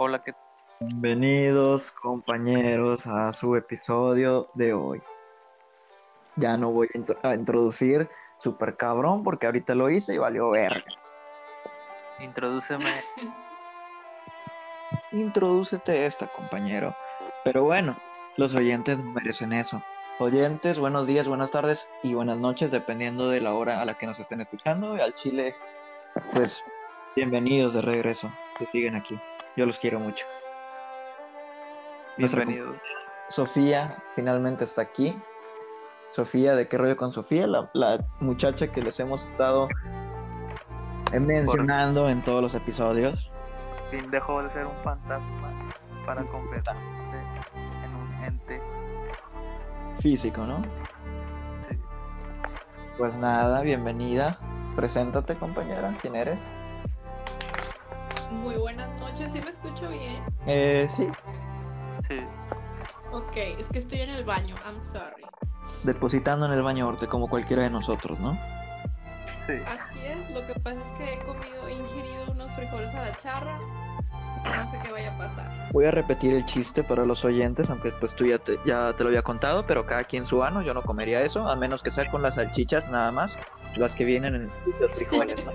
Hola, ¿qué Bienvenidos compañeros a su episodio de hoy. Ya no voy a, intro- a introducir super cabrón porque ahorita lo hice y valió verga. Introdúceme. Introdúcete esta, compañero. Pero bueno, los oyentes merecen eso. Oyentes, buenos días, buenas tardes y buenas noches, dependiendo de la hora a la que nos estén escuchando. Y al Chile, pues, bienvenidos de regreso, que siguen aquí. Yo los quiero mucho. Nuestra Bienvenido. Sofía finalmente está aquí. Sofía, ¿de qué rollo con Sofía? La, la muchacha que les hemos estado mencionando en todos los episodios. Fin dejó de ser un fantasma para convertirse en un ente. Físico, ¿no? Sí. Pues nada, bienvenida. Preséntate, compañera. ¿Quién eres? Muy buenas noches, ¿sí me escucho bien? Eh, sí, Sí. Ok, es que estoy en el baño, I'm sorry. depositando en el baño orte como cualquiera de nosotros, ¿no? Sí. Así es, lo que pasa es que he comido, he ingerido unos frijoles a la charra. No sé qué vaya a pasar. Voy a repetir el chiste para los oyentes, aunque pues tú ya te, ya te lo había contado, pero cada quien su ano, yo no comería eso, a menos que sea con las salchichas nada más, las que vienen en los frijoles, ¿no?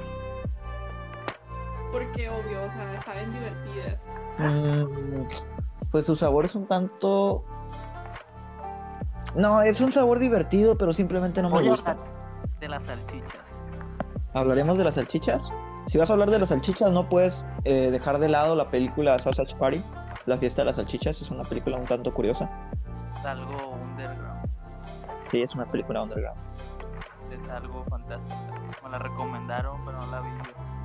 Porque obvio, o sea, saben divertidas. Mm, pues su sabor es un tanto... No, es un sabor divertido, pero simplemente no me gusta. de las salchichas. ¿Hablaremos de las salchichas? Si vas a hablar de las salchichas, no puedes eh, dejar de lado la película Sausage Party. La fiesta de las salchichas es una película un tanto curiosa. Es algo underground. Sí, es una película underground. Es algo fantástico. Me la recomendaron, pero no la vi. yo.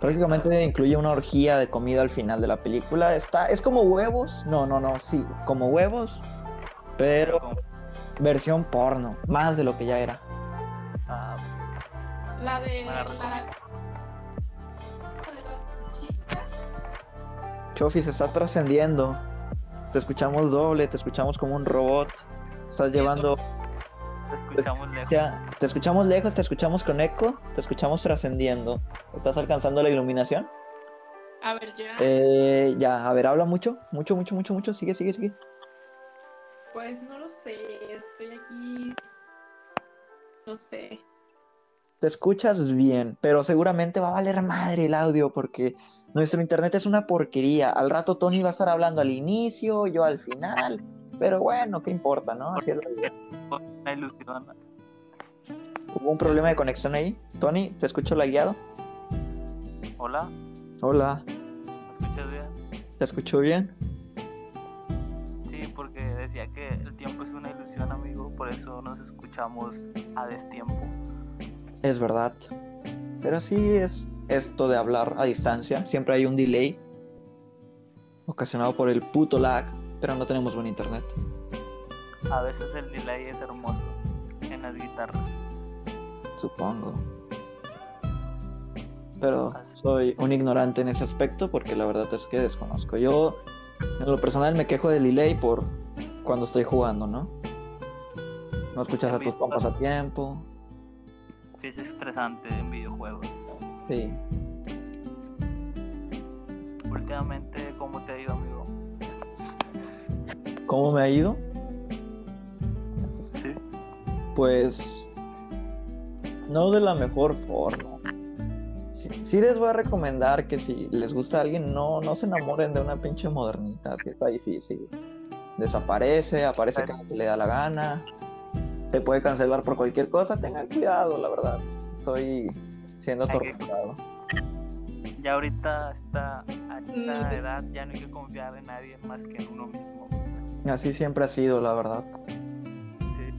Prácticamente incluye una orgía de comida al final de la película. Está, es como huevos. No, no, no, sí, como huevos, pero versión porno, más de lo que ya era. ah, La de la la, chica. Chofis, estás trascendiendo. Te escuchamos doble, te escuchamos como un robot. Estás llevando. te escuchamos lejos. Te escuchamos lejos, te escuchamos con eco, te escuchamos trascendiendo. ¿Estás alcanzando la iluminación? A ver, ya. Eh, ya, a ver, habla mucho, mucho, mucho, mucho, mucho. Sigue, sigue, sigue. Pues no lo sé, estoy aquí. No sé. Te escuchas bien, pero seguramente va a valer madre el audio porque nuestro internet es una porquería. Al rato Tony va a estar hablando al inicio, yo al final. Pero bueno, ¿qué importa, no? Así es la vida. Ilusión. ¿Hubo un problema de conexión ahí? Tony, ¿te escucho la guiado? Hola, Hola, ¿me escuchas bien? ¿te escucho bien? Sí, porque decía que el tiempo es una ilusión, amigo. Por eso nos escuchamos a destiempo. Es verdad. Pero así es esto de hablar a distancia. Siempre hay un delay ocasionado por el puto lag, pero no tenemos buen internet. A veces el delay es hermoso en las guitarras. Supongo. Pero soy un ignorante en ese aspecto porque la verdad es que desconozco. Yo, en lo personal, me quejo del delay por cuando estoy jugando, ¿no? No escuchas a tus compas a tiempo. Sí, es estresante en videojuegos. Sí. Últimamente, ¿cómo te ha ido, amigo? ¿Cómo me ha ido? Sí. Pues no de la mejor forma. Sí, sí les voy a recomendar que si les gusta a alguien, no, no se enamoren de una pinche modernita, así está difícil. Desaparece, aparece cuando le da la gana, te puede cancelar por cualquier cosa, tengan cuidado, la verdad. Estoy siendo que- atormentado. Ya ahorita, está, a esta Mm. edad, ya no hay que confiar en nadie más que en uno mismo. Así siempre ha sido, la verdad. Sí.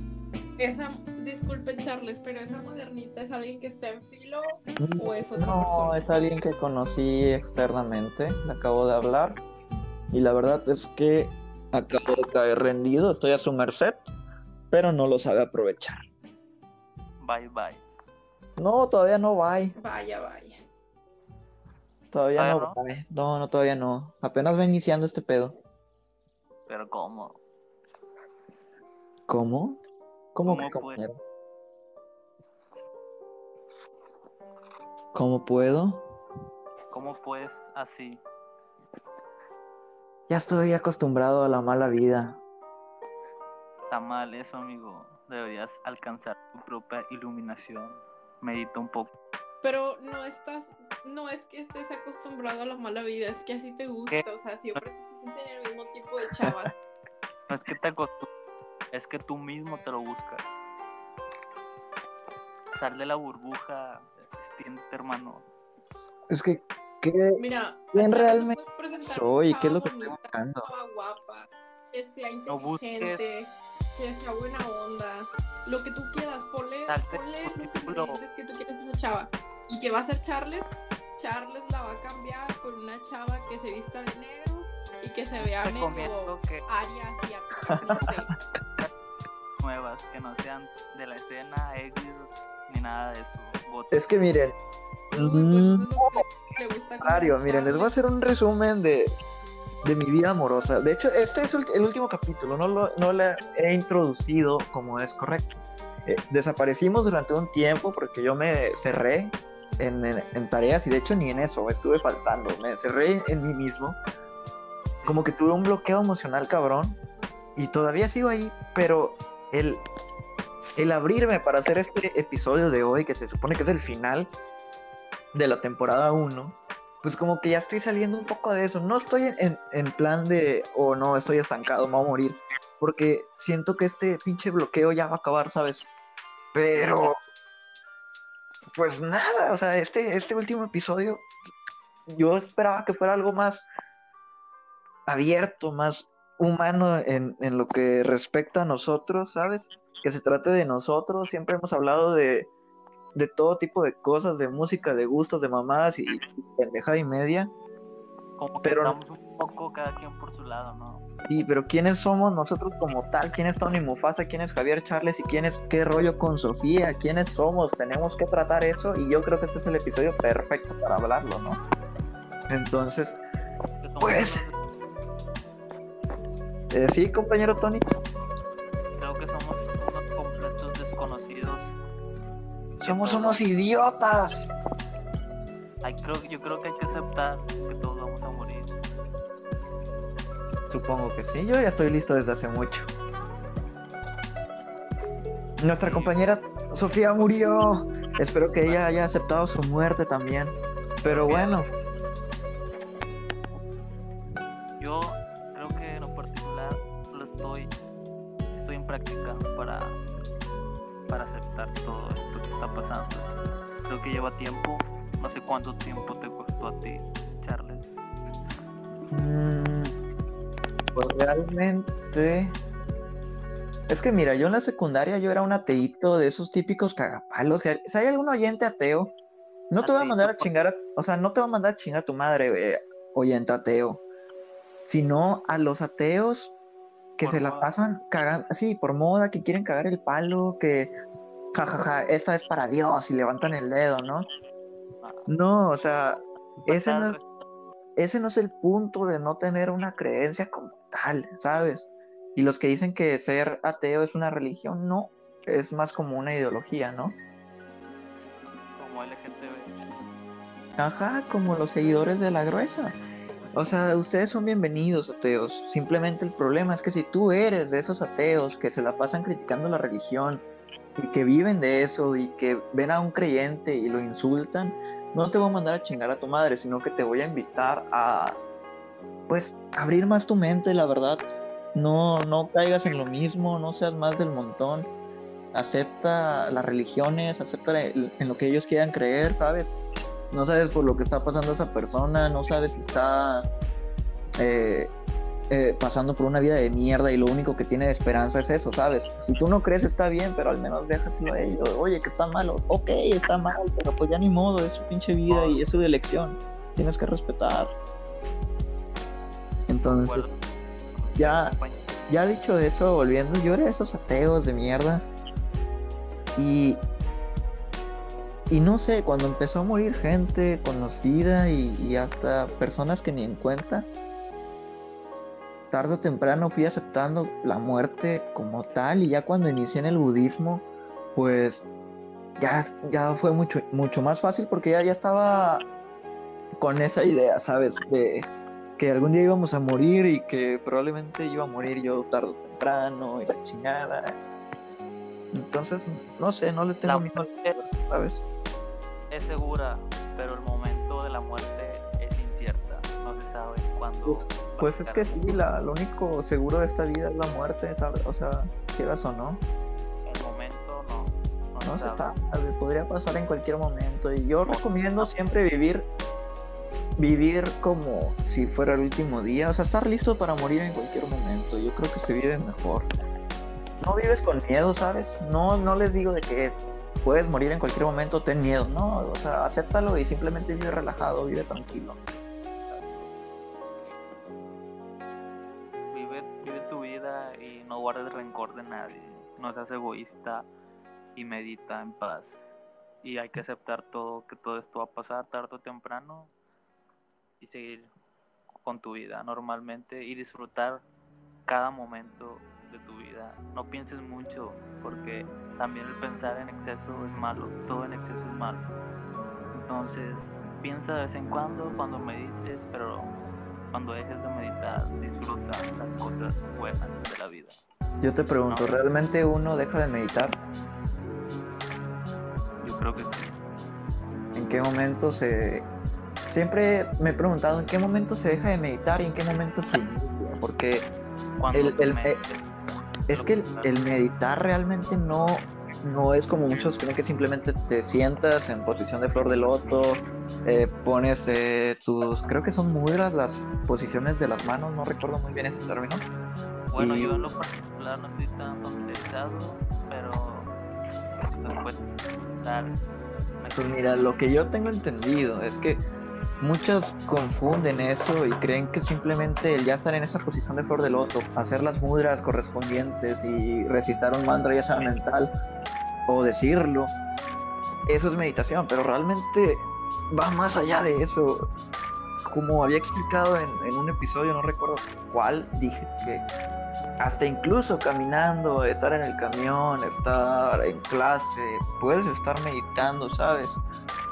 Esa, disculpe Charles, pero esa modernita es alguien que está en filo o es otra No, persona. es alguien que conocí externamente, le acabo de hablar y la verdad es que acabo de caer rendido, estoy a su merced, pero no lo sabe aprovechar. Bye, bye. No, todavía no va, Vaya, vaya. todavía ¿Todavía no no? va, no, no, todavía no, apenas va iniciando este pedo. Pero ¿cómo? ¿Cómo? ¿Cómo, ¿Cómo que, puede? compañero? ¿Cómo puedo? ¿Cómo pues así? ya estoy acostumbrado a la mala vida. Está mal eso, amigo. Deberías alcanzar tu propia iluminación. Medita un poco. Pero no estás, no es que estés acostumbrado a la mala vida, es que así te gusta, ¿Qué? o sea, siempre te fijas en el mismo tipo de chavas. No es que te acostumbres, es que tú mismo te lo buscas. Sal de la burbuja, extiende, hermano. Es que, ¿qué? Mira, ¿Quién realmente soy? ¿Qué es lo que estoy buscando? guapa, que sea No busques. inteligente, que sea buena onda, lo que tú quieras, ponle, Salte ponle por los ingredientes que tú quieres a esa chava. ¿Y que va a ser Charles? Charles la va a cambiar por una chava que se vista de negro y que se vea medio Recomiendo que aria asiática, no sé. nuevas, que no sean de la escena, Eggs, ni nada de eso. Got- Es que miren, Uy, pues mm, le gusta Mario, miren, les voy a hacer un resumen de, de mi vida amorosa. De hecho, este es el, el último capítulo, no lo no le he introducido como es correcto. Eh, desaparecimos durante un tiempo porque yo me cerré en, en- en tareas y de hecho ni en eso estuve faltando. Me cerré en mí mismo. Como que tuve un bloqueo emocional cabrón y todavía sigo ahí, pero el, el abrirme para hacer este episodio de hoy, que se supone que es el final de la temporada 1, pues como que ya estoy saliendo un poco de eso. No estoy en, en- plan de, o no, estoy estancado, me voy a morir. Porque siento que este pinche bloqueo ya va a acabar, ¿sabes? Pero, pues nada, o sea, este, este último episodio, yo esperaba que fuera algo más abierto, más humano en, en lo que respecta a nosotros, ¿sabes? Que se trate de nosotros. Siempre hemos hablado de, de todo tipo de cosas, de música, de gustos, de mamadas y, y pendejada y media. como que pero- estamos un poco cada quien por su lado, ¿no? Sí, pero ¿quiénes somos nosotros como tal? ¿Quién es Tony Mufasa? ¿Quién es Javier Charles? ¿Y quién es qué rollo con Sofía? ¿Quiénes somos? Tenemos que tratar eso y yo creo que este es el episodio perfecto para hablarlo, ¿no? Entonces, Pues- eh, sí, compañero Tony, creo que somos unos completos desconocidos. somos unos idiotas. Hay, creo, yo creo que hay que aceptar que todos vamos a morir. Supongo que sí, yo ya estoy listo desde hace mucho. Nuestra Sí. compañera Sofía murió. Espero que ella haya aceptado su muerte también. Pero bueno, Es que mira, yo en la secundaria yo era un ateíto de esos típicos cagapalos. Si hay, si hay algún oyente ateo, no te voy a mandar a chingar a, o sea, no te voy a mandar a chingar a tu madre, eh, oyente ateo. Sino a los ateos que Por se la moda. pasan cagando, sí, por moda, que quieren cagar el palo, que jajaja, esta es para Dios y levantan el dedo, ¿no? No, o sea, ese falta no el es ese no es el punto de no tener una creencia como tal, ¿sabes? Y los que dicen que ser ateo es una religión, no, es más como una ideología, ¿no? como LGTB. Ajá, como los seguidores de la gruesa. O sea, ustedes son bienvenidos, ateos. Simplemente el problema es que si tú eres de esos ateos que se la pasan criticando la religión y que viven de eso y que ven a un creyente y lo insultan, no te voy a mandar a chingar a tu madre, sino que te voy a invitar a, pues, abrir más tu mente, la verdad. No, no caigas en lo mismo, no seas más del montón. Acepta las religiones, acepta en lo que ellos quieran creer, ¿sabes? no sabes por lo que está pasando esa persona, no sabes si está eh, eh, pasando por una vida de mierda y lo único que tiene de esperanza es eso, ¿sabes? Si tú no crees está bien, pero al menos déjaselo a ellos. Oye, que está malo. Ok, está mal, pero pues ya ni modo, es su pinche vida y es su elección. Tienes que respetar. Entonces, ya- ya dicho eso, volviendo, yo era de esos ateos de mierda. Y. Y no sé, cuando empezó a morir gente conocida y, y hasta personas que ni en cuenta, tarde o temprano fui aceptando la muerte como tal. Y ya cuando inicié en el budismo, pues ya, ya fue mucho, mucho más fácil porque ya, ya estaba con esa idea, ¿sabes? De, que algún día íbamos a morir y que probablemente iba a morir yo tarde o temprano y la chingada. Entonces, no sé, no le tengo La miedo, ¿sabes? es segura, pero el momento de la muerte es incierta. No se sabe cuándo. Pues es que sí, la, lo único seguro de esta vida es la muerte, o sea, quieras o no, El momento no. No, no se se sabe. sabe, podría pasar en cualquier momento. Y yo recomiendo siempre vivir, vivir como si fuera el último día, o sea, estar listo para morir en cualquier momento. Yo creo que se vive mejor. No vives con miedo, ¿sabes? No, no les digo de que puedes morir en cualquier momento, ten miedo, no, o sea, acéptalo y simplemente vive relajado, vive tranquilo. Vive, vive tu vida y no guardes rencor de nadie. No seas egoísta y medita en paz. Y hay que aceptar todo, que todo esto va a pasar tarde o temprano y seguir con tu vida normalmente y disfrutar cada momento de tu vida. No pienses mucho porque también el pensar en exceso es malo, todo en exceso es malo. Entonces piensa de vez en cuando cuando medites, pero cuando dejes de meditar disfruta las cosas buenas de la vida. Yo te pregunto, No. ¿realmente uno deja de meditar? Yo creo que sí. ¿En qué momento se... Siempre me he preguntado en qué momento se deja de meditar y en qué momento se inicia, porque El- el- es que el, meditar realmente no, no es como muchos creen que simplemente te sientas en posición de flor de loto, eh, pones eh, tus, creo que son mudras las posiciones de las manos, no recuerdo muy bien ese término. bueno, y- yo en lo particular no estoy tan familiarizado, pero después dar Pues mira, lo que yo tengo entendido es que muchos confunden eso y creen que simplemente el ya estar en esa posición de flor de loto, hacer las mudras correspondientes y recitar un mantra ya sea mental o decirlo, eso es meditación, pero realmente va más allá de eso. Como había explicado en, en un episodio, no recuerdo cuál, dije que hasta incluso caminando, estar en el camión, estar en clase, puedes estar meditando, ¿sabes?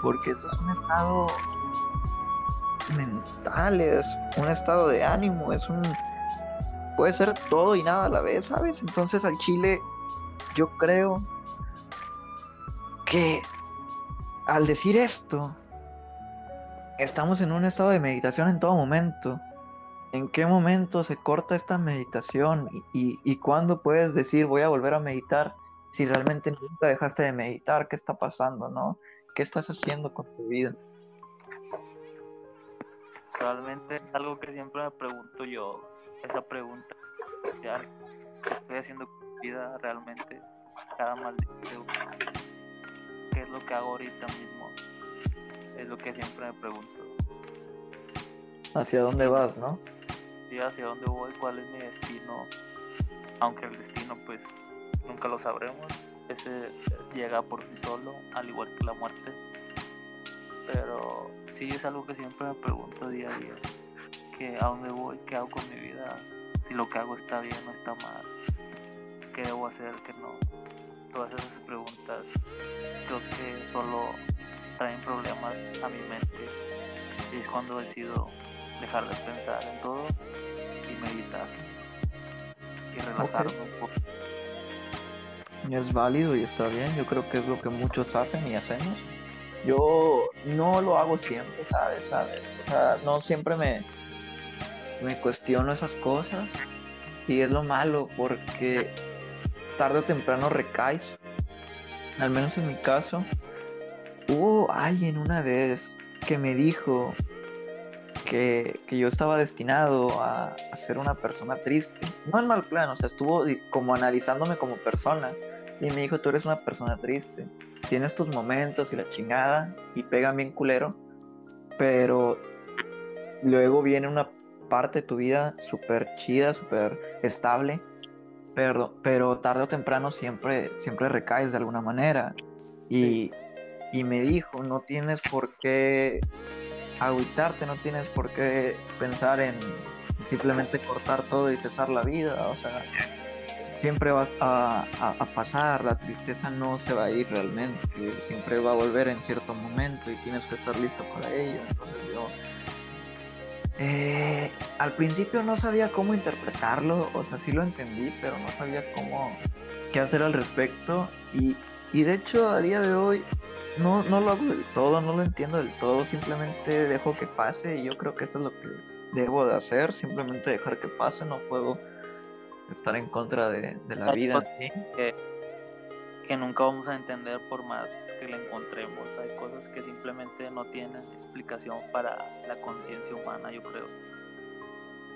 Porque esto es un estado mental, es un estado de ánimo, es un... puede ser todo y nada a la vez, ¿sabes? Entonces al chile yo creo que al decir esto, estamos en un estado de meditación en todo momento. ¿En qué momento se corta esta meditación? ¿Y, y, cuándo puedes decir voy a volver a meditar si realmente nunca dejaste de meditar? ¿Qué está pasando, no? ¿Qué estás haciendo con tu vida? Realmente es algo que siempre me pregunto yo, esa pregunta, ¿qué estoy haciendo con mi vida realmente cada maldito? ¿Qué es lo que hago ahorita mismo? Es lo que siempre me pregunto. ¿Hacia dónde vas, no? Sí, hacia dónde voy, cuál es mi destino, aunque el destino pues nunca lo sabremos, ese llega por sí solo, al igual que la muerte. Pero sí es algo que siempre me pregunto día a día, que a dónde voy, qué hago con mi vida, si lo que hago está bien o está mal, qué debo hacer, qué no. Todas esas preguntas creo que solo traen problemas a mi mente y es cuando decido dejar de pensar en todo y meditar y relajarme un poco. Es válido y está bien. Yo creo que es lo que muchos hacen y hacemos. Yo no lo hago siempre, ¿sabes? O sea, no siempre me, me cuestiono esas cosas. Y es lo malo porque tarde o temprano recaes. Al menos en mi caso. Hubo alguien una vez que me dijo que, que yo estaba destinado a, ser una persona triste. No en mal plan, o sea, estuvo como analizándome como persona. Y me dijo, tú eres una persona triste. Tienes tus momentos y la chingada y pegan bien culero. Pero luego viene una parte de tu vida súper chida, súper estable. Pero, pero tarde o temprano siempre, siempre recaes de alguna manera. Y, y me dijo, no tienes por qué agüitarte, no tienes por qué pensar en simplemente cortar todo y cesar la vida. O sea, siempre vas a, a- pasar, la tristeza no se va a ir realmente, siempre va a volver en cierto momento y tienes que estar listo para ello. Entonces yo Eh, al principio no sabía cómo interpretarlo, o sea, sí lo entendí, pero no sabía cómo, qué hacer al respecto. Y, y de hecho, a día de hoy, no, no lo hago del todo, no lo entiendo del todo, simplemente dejo que pase y yo creo que esto es lo que debo de hacer, simplemente dejar que pase, no puedo estar en contra de, de la Hay vida. que, que nunca vamos a entender por más que le encontremos. Hay cosas que simplemente no tienen explicación para la conciencia humana, yo creo.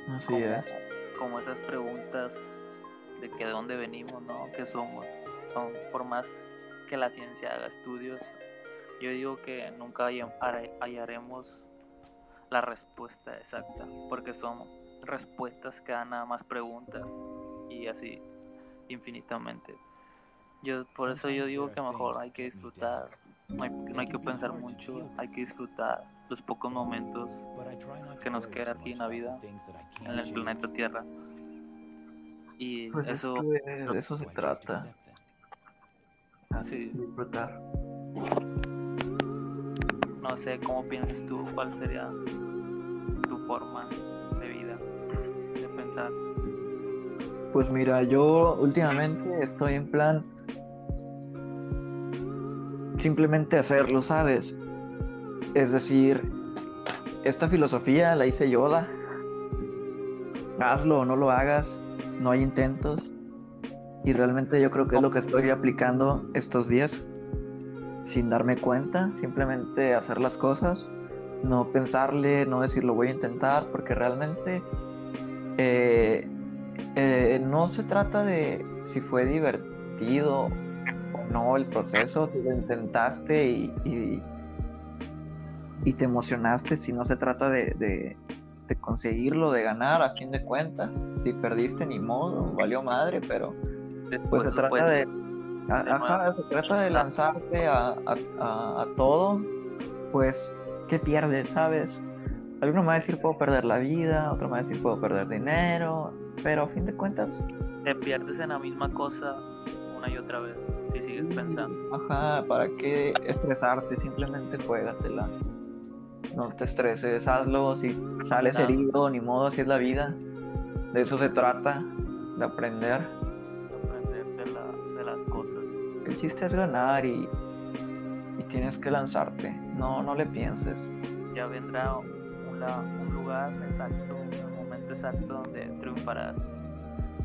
Así como, es. como esas preguntas de que de dónde venimos, ¿no? ¿Qué somos? Son, por más que la ciencia haga estudios, yo digo que nunca hallaremos la respuesta exacta, porque son respuestas que dan a más preguntas y así infinitamente. Yo por eso yo digo que mejor hay que disfrutar, no hay, no hay que pensar mucho, hay que disfrutar los pocos momentos que nos queda aquí en la vida, en el planeta Tierra. Y Pues eso es que de eso se trata. Así, Sí. disfrutar. no sé cómo piensas tú, cuál sería tu forma de vida, de pensar. Pues mira, yo últimamente estoy en plan simplemente hacerlo, ¿sabes? Es decir, esta filosofía la hice Yoda. Hazlo o no lo hagas, no hay intentos. Y realmente yo creo que es lo que estoy aplicando estos días, sin darme cuenta, simplemente hacer las cosas, no pensarle, no decir lo voy a intentar, porque realmente eh, eh, no se trata de si fue divertido o no el proceso, si lo intentaste y, y, y te emocionaste, si no se trata de, de, de conseguirlo, de ganar a fin de cuentas. Si perdiste ni modo, valió madre, pero pues se lo trata de, ajá, se trata de lanzarte a, a- a- a todo, pues, ¿qué pierdes, sabes? Alguno me va a decir puedo perder la vida, otro me va a decir puedo perder dinero, pero a fin de cuentas, te pierdes en la misma cosa una y otra vez si sigues pensando. ajá, ¿para qué estresarte? Simplemente juégatela. No te estreses, hazlo, si sales Claro. herido, ni modo, así es la vida. De eso se trata, de aprender. aprender de, la- de las cosas. El chiste es ganar y, y tienes que lanzarte. No, no le pienses. Ya vendrá la- un lugar exacto, un momento exacto donde triunfarás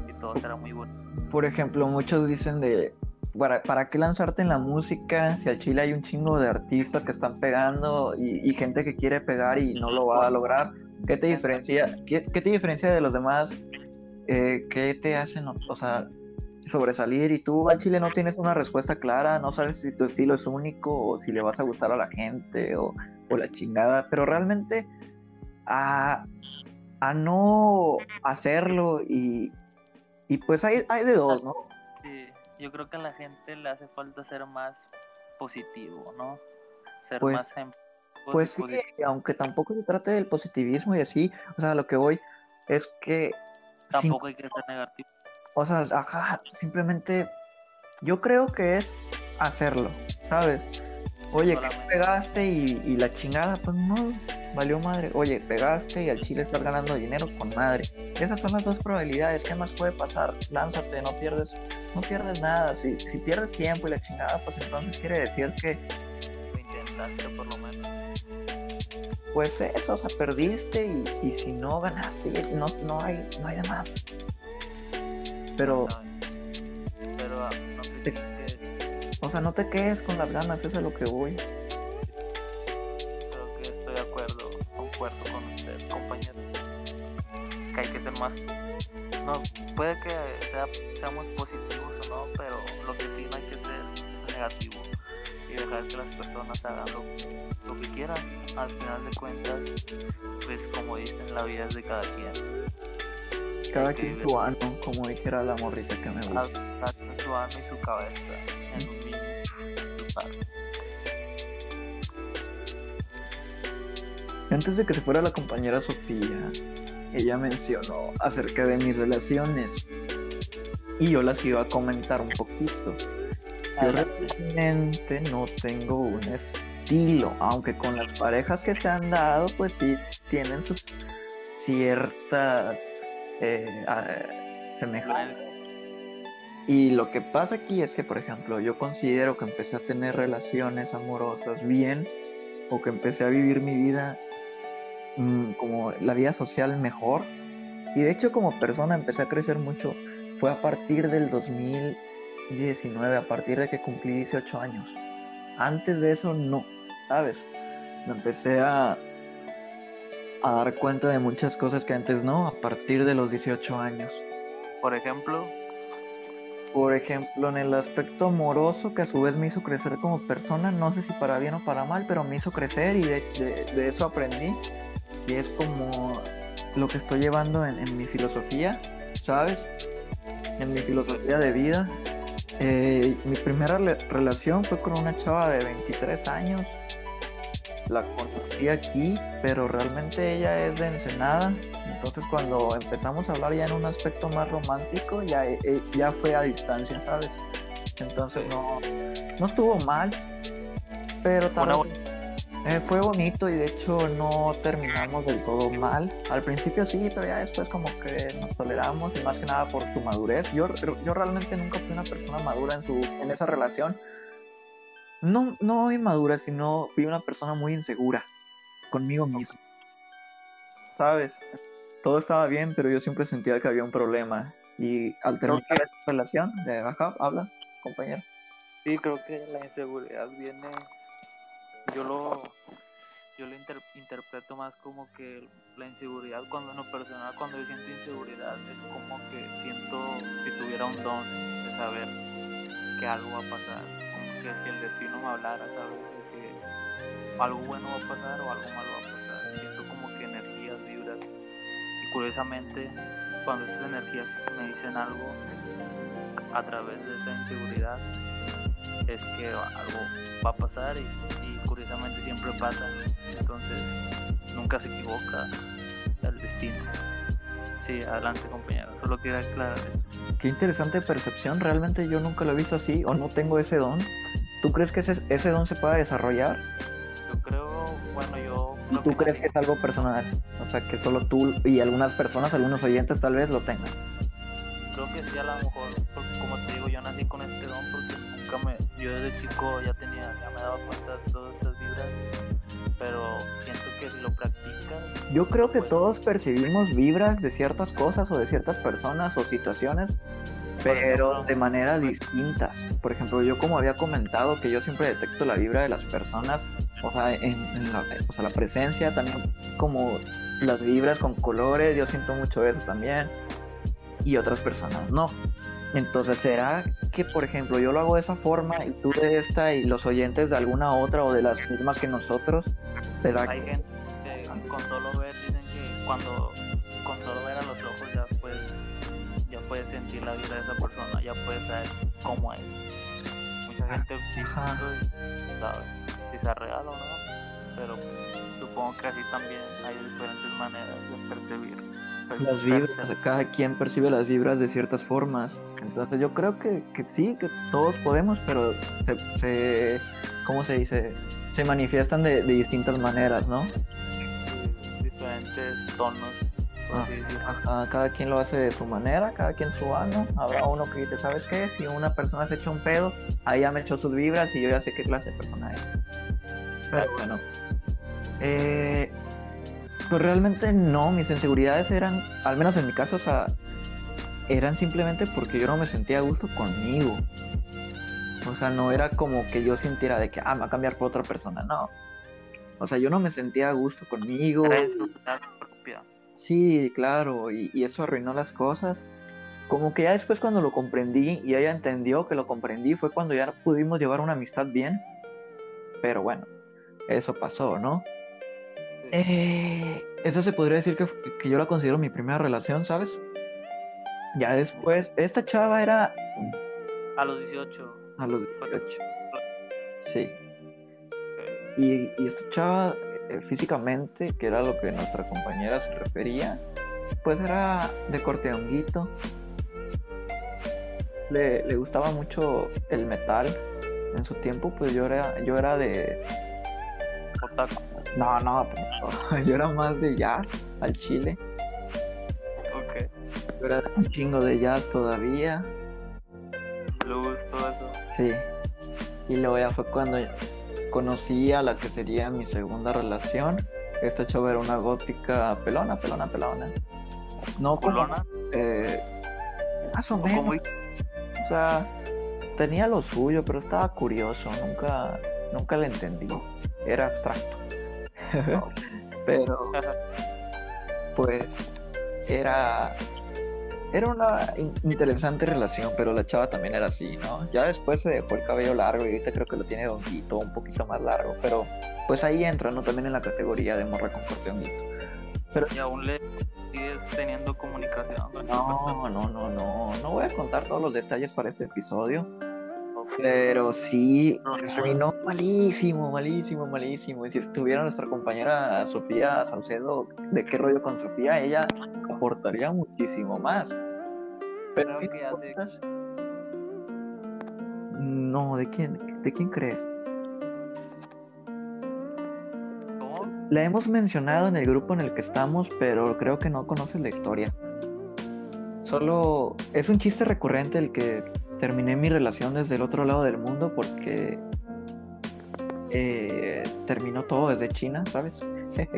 y todo será muy bueno. Por ejemplo, muchos dicen de ¿para, para qué lanzarte en la música si al Chile hay un chingo de artistas que están pegando y, y gente que quiere pegar y no lo va a lograr? ¿Qué te diferencia? ¿Qué, qué te diferencia de los demás? Eh, ¿Qué te hacen, o sea, sobresalir? Y tú al Chile no tienes una respuesta clara, no sabes si tu estilo es único o si le vas a gustar a la gente o, o la chingada, pero realmente a, a no hacerlo y, y pues hay, hay de dos, ¿no? Sí, yo creo que a la gente le hace falta ser más positivo, ¿no? Ser Pues- más em- Pues sí, aunque tampoco se trate del positivismo y así, o sea, lo que voy es que, sin- Tampoco hay que ser negativo. o sea, ajá, simplemente yo creo que es hacerlo, ¿sabes? Oye, que pegaste y, y la chingada, pues no, valió madre. Oye, pegaste y al chile estás ganando dinero con madre. Esas son las dos probabilidades. ¿Qué más puede pasar? Lánzate, no pierdes, no pierdes nada. Si, si pierdes tiempo y la chingada, pues entonces quiere decir que Lo intentaste por lo menos. pues eso, o sea, perdiste y, y si no ganaste, no, no hay, no hay de más. Pero. Pero ah, no Te- que o sea, no te quedes con las ganas, eso es a lo que voy. creo que estoy de acuerdo, concuerdo con usted, compañero. Que hay que ser más. No, puede que sea- seamos positivos o no, pero lo que sí no hay que ser es negativo y dejar que las personas hagan lo, lo que quieran. Al final de cuentas, pues como dicen, la vida es de cada quien. Cada quien su ano, como dijera la morrita que me gusta. cada quien su alma y su cabeza Antes de que se fuera la compañera Sofía, ella mencionó acerca de mis relaciones y yo las iba a comentar un poquito. Yo realmente no tengo un estilo, aunque con las parejas que se han dado, pues sí, tienen sus, ciertas eh, semejanzas. Y lo que pasa aquí es que, por ejemplo, yo considero que empecé a tener relaciones amorosas bien o que empecé a vivir mi vida mm, como la vida social mejor. Y de hecho como persona empecé a crecer mucho. Fue a partir del 2019, a partir de que cumplí 18 años. Antes de eso no, ¿sabes? Me empecé a, a dar cuenta de muchas cosas que antes no, a partir de los 18 años. Por ejemplo, por ejemplo, en el aspecto amoroso, que a su vez me hizo crecer como persona, no sé si para bien o para mal, pero me hizo crecer y de, eso aprendí. Y es como lo que estoy llevando en, mi filosofía, ¿sabes? En mi filosofía de vida. Eh, mi primera relación fue con una chava de 23 años. La conocí aquí, pero realmente ella es de Ensenada entonces cuando empezamos a hablar ya en un aspecto más romántico, ya, eh, eh, ya fue a distancia, ¿sabes? Entonces no, no estuvo mal, pero también eh, fue bonito y de hecho no terminamos del todo mal. Al principio sí, pero ya después como que nos toleramos y más que nada por su madurez. Yo, yo realmente nunca fui una persona madura en, su, en esa relación. No, no inmadura, sino fui una persona muy insegura conmigo mismo. ¿Sabes? Todo estaba bien, pero yo siempre sentía que había un problema. Y al terminar esta relación, de habla, compañero. Sí, creo que la inseguridad viene. Yo lo, yo lo interpreto más como que la inseguridad, cuando en lo personal, cuando yo siento inseguridad, es como que siento si tuviera un don de saber que algo va a pasar. Como que si el destino me hablara, saber que algo bueno va a pasar o algo malo va a pasar curiosamente, cuando esas energías me dicen algo a través de esa inseguridad, es que algo va a pasar y, curiosamente siempre pasa. Entonces, nunca se equivoca el destino. Sí, adelante compañero, solo quería aclarar eso. Qué interesante percepción, realmente yo nunca lo he visto así o no tengo ese don. ¿Tú crees que ese, ese don se pueda desarrollar? ¿Y tú crees que es algo personal? O sea, que solo tú y algunas personas, algunos oyentes tal vez lo tengan. Creo que sí, a lo mejor, porque como te digo, yo nací con este don porque nunca me, yo desde chico ya tenía, ya me daba cuenta de todas estas vibras, pero siento que si lo practicas... Yo creo que pues todos percibimos vibras de ciertas cosas o de ciertas personas o situaciones, pero de manera distintas. Por ejemplo, yo como había comentado que yo siempre detecto la vibra de las personas o sea, en, la, o sea, la presencia también como las vibras con colores, yo siento mucho eso también y otras personas no. Entonces, ¿será que, por ejemplo, yo lo hago de esa forma y tú de esta y los oyentes de alguna otra o de las mismas que nosotros? ¿Será Hay gente que con solo ver dicen que cuando la vida de esa persona, ya puedes saber cómo es. Mucha gente dice, ¿sabes? si sea real o no, pero pues, supongo que así también hay diferentes maneras de percibir. Pues, las vibras, cada quien percibe las vibras de ciertas formas. Entonces yo creo que, que sí, que todos podemos, pero se, se ¿cómo se dice? Se manifiestan de, de distintas maneras, ¿no? diferentes tonos. Ah, cada quien lo hace de su manera, cada quien su ano. Habrá uno que dice, ¿sabes qué? Si una persona se echa un pedo, ahí ya me echó sus vibras y yo ya sé qué clase de persona es. Pero bueno. Eh, pues realmente no, mis inseguridades eran, al menos en mi caso, o sea, eran simplemente porque yo no me sentía a gusto conmigo. O sea, no era como que yo sintiera de que, ah, me va a cambiar por otra persona, no. O sea, yo no me sentía a gusto conmigo. Sí, claro, y, y, eso arruinó las cosas. Como que ya después cuando lo comprendí y ella entendió que lo comprendí fue cuando ya pudimos llevar una amistad bien. Pero bueno, eso pasó, ¿no? Eh, eso se podría decir que, que, yo la considero mi primera relación, ¿sabes? Ya después, esta chava era... A los 18. A los 18. Sí. Y, y esta chava eh, físicamente, que era lo que nuestra compañera se refería, pues era de corte honguito. Le, le, gustaba mucho el metal. En su tiempo, pues yo era, yo era de. No, no, yo era más de jazz al chile. Era un chingo de jazz todavía. Blues, todo eso. Sí. Y luego ya fue cuando conocí a la que sería mi segunda relación. Esta chava era una gótica pelona, pelona, pelona. No como, eh, más o o menos. como- O sea, tenía lo suyo, pero estaba curioso. Nunca, nunca le entendí. Era abstracto. pero, pues, era, era una in- interesante relación, pero la chava también era así, ¿no? Ya después se dejó el cabello largo y ahorita creo que lo tiene honguito, un poquito más largo, pero pues ahí entra, ¿no? También en la categoría de morra con corte honguito. y aún le sigues teniendo comunicación con No, persona. no, no, no. No voy a contar todos los detalles para este episodio. Pero sí, terminó malísimo, malísimo, malísimo. Y si estuviera nuestra compañera Sofía Salcedo, ¿de qué rollo con Sofía? Ella aportaría muchísimo más. Pero que hace-. No, ¿de quién? ¿De quién crees? ¿Cómo? La hemos mencionado en el grupo en el que estamos, pero creo que no conoces la historia. Solo es un chiste recurrente el que terminé mi relación desde el otro lado del mundo porque eh, terminó todo desde China, ¿sabes? Sí,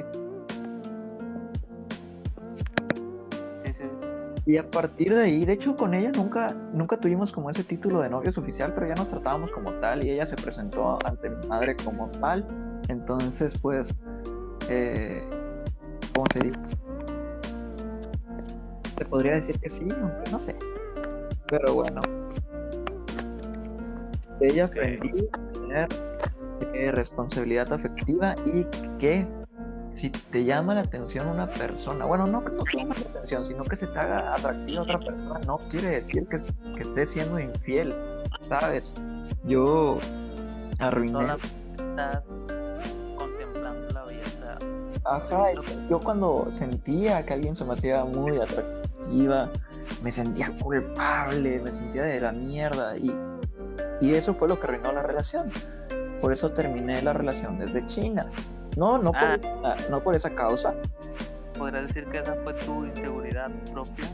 sí. y a partir de ahí, de hecho con ella nunca, nunca tuvimos como ese título de novios oficial, pero ya nos tratábamos como tal y ella se presentó ante mi madre como tal. Entonces, pues, eh, ¿cómo se dice? Se podría decir que sí, aunque no sé. Pero bueno. De ella aprendí a tener eh, responsabilidad afectiva y que si te llama la atención una persona, bueno, no que no te llama la atención, sino que se te haga atractiva otra persona, no quiere decir que, que esté siendo infiel, ¿sabes? Yo arruiné. Solamente estás contemplando la belleza. Ajá, yo cuando sentía que alguien se me hacía muy atractiva, me sentía culpable, me sentía de la mierda y, y eso fue lo que arruinó la relación. Por eso terminé la relación desde China. No, no por, Ah. esa- no por esa causa. ¿Podrías decir que esa fue tu inseguridad propia?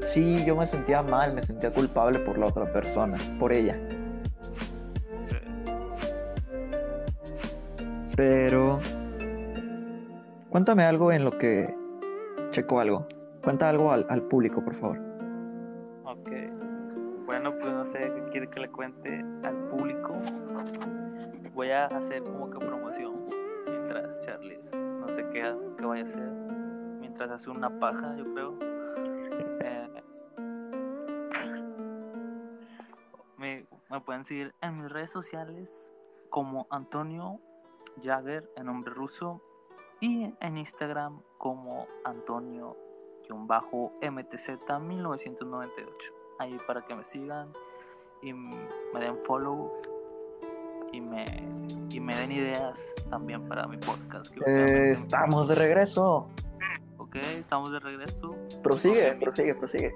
Sí, yo me sentía mal, me sentía culpable por la otra persona, por ella. Pero cuéntame algo en lo que checo algo. Cuenta algo al, al público, por favor. Ok. Bueno, pues no sé qué quiere que le cuente al público. Voy a hacer como que promoción mientras Charlie no sé qué, qué vaya a hacer. Mientras hace una paja, yo creo. Eh, me, me pueden seguir en mis redes sociales como Antonio Jagger en nombre ruso y en Instagram como Antonio MTZ 1998 ahí para que me sigan y me den follow y me, y me den ideas también para mi podcast Eh, estamos de regreso. ok estamos de regreso Prosigue, prosigue, prosigue.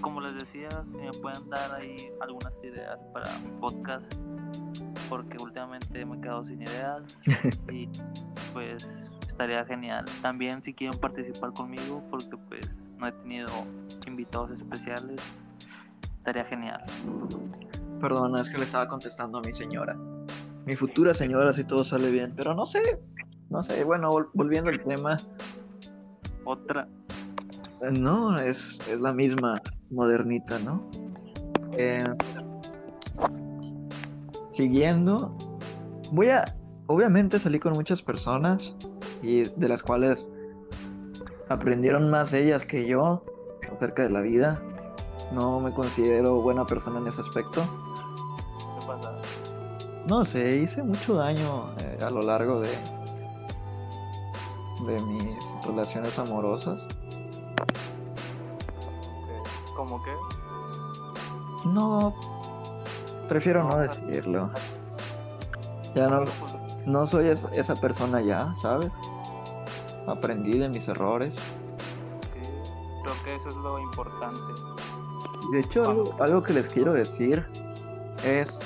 Como les decía si me pueden dar ahí algunas ideas para mi podcast porque últimamente me he quedado sin ideas y pues estaría genial también si quieren participar conmigo porque pues no he tenido invitados especiales estaría genial Perdona, es que le estaba contestando a mi señora. Mi futura señora, si todo sale bien. Pero no sé, no sé. Bueno, vol- volviendo al tema. otra eh, No, es, es la misma modernita, ¿no? Eh, siguiendo, voy a, obviamente salí con muchas personas y de las cuales aprendieron más ellas que yo acerca de la vida. No me considero buena persona en ese aspecto. ¿qué pasa? No sé, hice mucho daño eh, a lo largo de de mis relaciones amorosas. ¿Cómo que? No, prefiero no decirlo. Ya no, no soy es- esa persona ya, ¿sabes? Aprendí de mis errores. Sí, creo que eso es lo importante De hecho, algo, algo que les quiero decir es,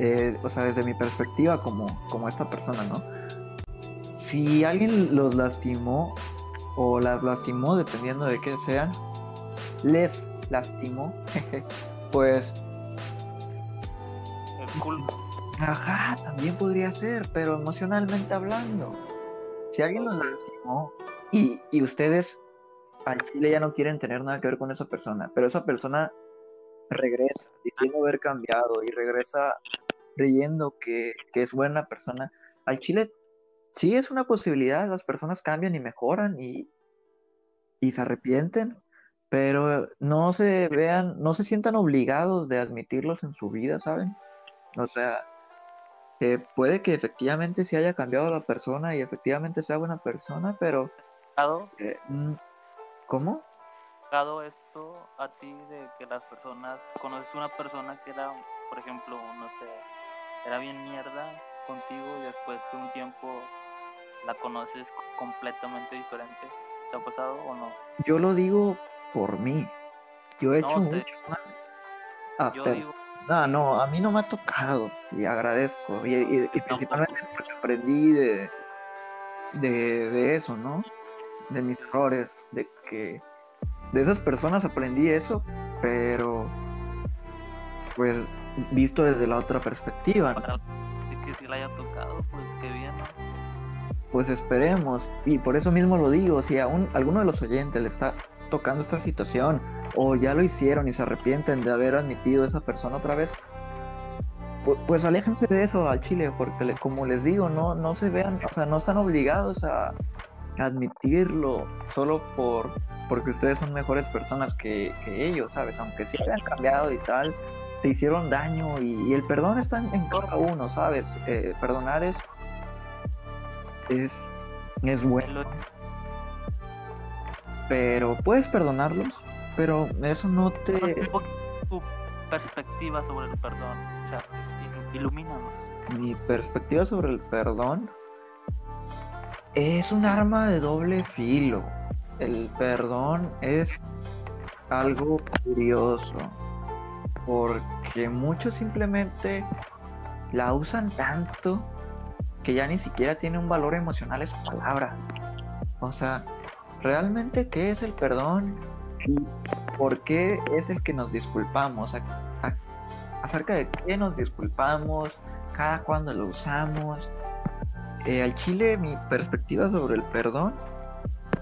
eh, o sea, desde mi perspectiva como, como esta persona, ¿no? Si alguien los lastimó o las lastimó, dependiendo de qué sean, les lastimó, pues... El culpo. Ajá, también podría ser, pero emocionalmente hablando. Si alguien los lastimó y, y ustedes al chile ya no quieren tener nada que ver con esa persona, pero esa persona regresa diciendo haber cambiado y regresa creyendo que, que es buena persona, al chile sí es una posibilidad, las personas cambian y mejoran y, y se arrepienten, pero no se vean, no se sientan obligados de admitirlos en su vida, ¿saben? O sea, eh, puede que efectivamente se haya cambiado la persona y efectivamente sea buena persona, pero... ¿Dado, eh, mm, ¿Cómo? dado esto a ti de que las personas, conoces una persona que era, por ejemplo, no sé, era bien mierda contigo y después de un tiempo la conoces completamente diferente? ¿Te ha pasado o no? Yo lo digo por mí. Yo he No, hecho te- mucho mal. Ah, Yo pero- digo, No, no, a mí no me ha tocado y agradezco. Y, y- y principalmente porque aprendí de, de, de eso, ¿no? De mis errores, de que de esas personas aprendí eso, pero pues visto desde la otra perspectiva, ¿no? que si la haya tocado, pues qué bien. Pues esperemos. Y por eso mismo lo digo, si a un- alguno de los oyentes le está tocando esta situación o ya lo hicieron y se arrepienten de haber admitido a esa persona otra vez, pu- pues aléjense de eso al chile, porque le- como les digo, no, no se vean, o sea, no están obligados a admitirlo solo por porque ustedes son mejores personas que, que ellos, ¿sabes? Aunque sí hayan cambiado y tal, te hicieron daño y, y el perdón está en, en cada uno, ¿sabes? Eh, perdonar es, es, es bueno, pero puedes perdonarlos, pero eso no te... tu perspectiva sobre el perdón, Charles, il- ilumínanos. Mi perspectiva sobre el perdón es un arma de doble filo. El perdón es algo curioso porque muchos simplemente la usan tanto que ya ni siquiera tiene un valor emocional esa palabra. O sea, realmente qué es el perdón y por qué es el que nos disculpamos, A- acerca de qué nos disculpamos, cada cuándo lo usamos. Eh, al chile mi perspectiva sobre el perdón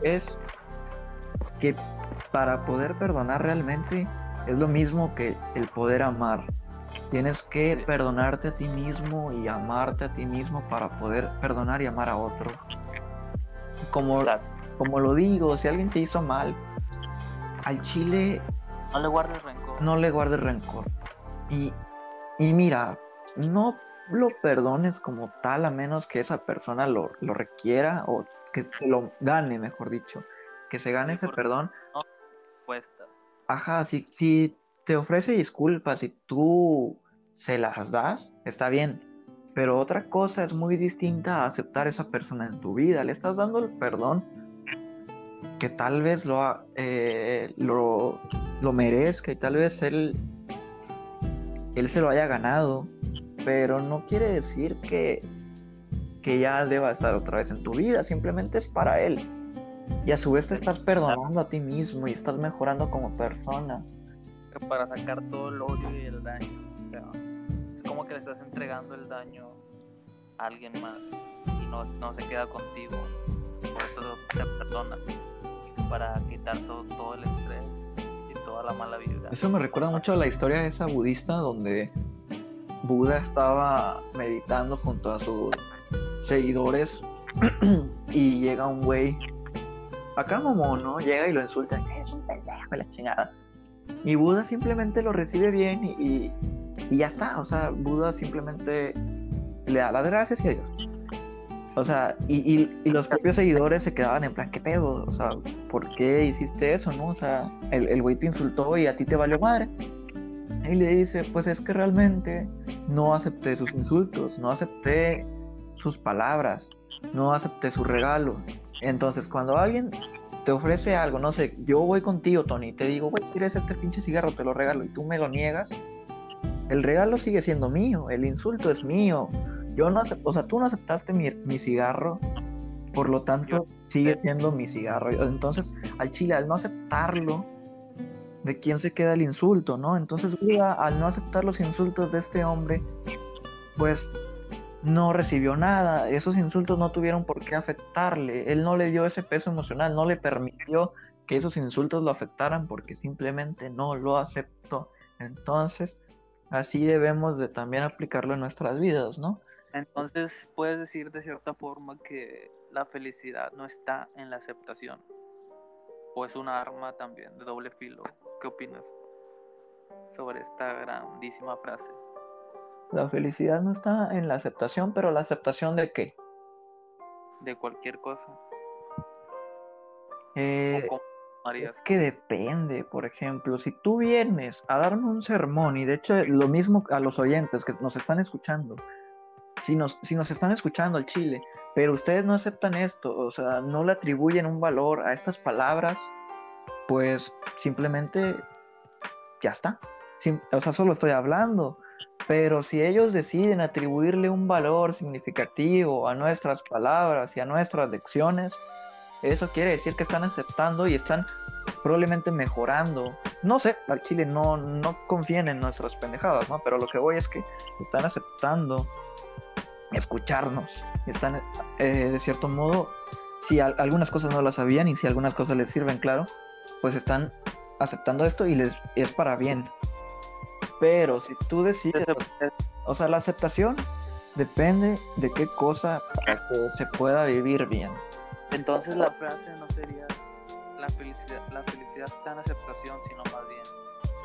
es que para poder perdonar realmente es lo mismo que el poder amar. Tienes que perdonarte a ti mismo y amarte a ti mismo para poder perdonar y amar a otro. Como, como lo digo, si alguien te hizo mal, al chile No le guardes rencor. no le guardes rencor. Y, y mira, no lo perdones como tal a menos que esa persona lo, lo requiera o que se lo gane, mejor dicho. Que se gane Sí, ese perdón. Cuesta. Ajá, si, si te ofrece disculpas y tú se las das, está bien. Pero otra cosa es muy distinta a aceptar a esa persona en tu vida. Le estás dando el perdón que tal vez lo, ha- eh, lo, lo merezca y tal vez él, él se lo haya ganado. Pero no quiere decir que, que ya deba estar otra vez en tu vida. Simplemente es para él. Y a su vez te estás perdonando a ti mismo y estás mejorando como persona. para sacar todo el odio y el daño. O sea, es como que le estás entregando el daño a alguien más y no, no se queda contigo. Por eso se perdona. Para quitar todo, todo el estrés y toda la mala vibra. Eso me recuerda mucho a la historia esa budista donde Buda estaba meditando junto a sus seguidores y llega un güey, acá mamón, ¿no? Llega y lo insulta, es un pendejo y la chingada. Y Buda simplemente lo recibe bien y, y- ya está, o sea, Buda simplemente le da las gracias y adiós. O sea, y, y- y los propios seguidores se quedaban en plan, ¿qué pedo? O sea, ¿por qué hiciste eso, no? O sea, el, el güey te insultó y a ti te valió madre. Y le dice, pues es que realmente no acepté sus insultos, no acepté sus palabras, no acepté su regalo. Entonces, cuando alguien te ofrece algo, no sé, yo voy contigo, Tony, y te digo, güey, ¿quieres este pinche cigarro? Te lo regalo y tú me lo niegas. El regalo sigue siendo mío, el insulto es mío. Yo no o sea, tú no aceptaste mi, mi cigarro Por lo tanto, sigue siendo mi cigarro. Entonces, al chile, al no aceptarlo, ¿de quién se queda el insulto, no? Entonces, al no aceptar los insultos de este hombre, pues no recibió nada. Esos insultos no tuvieron por qué afectarle. Él no le dio ese peso emocional, no le permitió que esos insultos lo afectaran porque simplemente no lo aceptó. Entonces, así debemos de también aplicarlo en nuestras vidas, ¿no? Entonces, puedes decir de cierta forma que la felicidad no está en la aceptación. O es una arma también de doble filo. ¿Qué opinas sobre esta grandísima frase? La felicidad no está en la aceptación, pero la aceptación de qué? De cualquier cosa. Eh, es que depende, por ejemplo, si tú vienes a darme un sermón y de hecho lo mismo a los oyentes que nos están escuchando, si nos, si nos están escuchando al Chile, pero ustedes no aceptan esto, o sea, no le atribuyen un valor a estas palabras, pues simplemente ya está. o sea, solo estoy hablando. Pero si ellos deciden atribuirle un valor significativo a nuestras palabras y a nuestras lecciones, eso quiere decir que están aceptando y están probablemente mejorando. No sé, al Chile no, no confíen en nuestras pendejadas, ¿no? Pero lo que voy es que están aceptando escucharnos. Están, eh, de cierto modo, si algunas cosas no las sabían y si algunas cosas les sirven, claro, pues están aceptando esto y les es para bien. Pero si tú decides, o sea, la aceptación depende de qué cosa para que se pueda vivir bien. Entonces la frase no sería la felicidad, la felicidad está en aceptación, sino más bien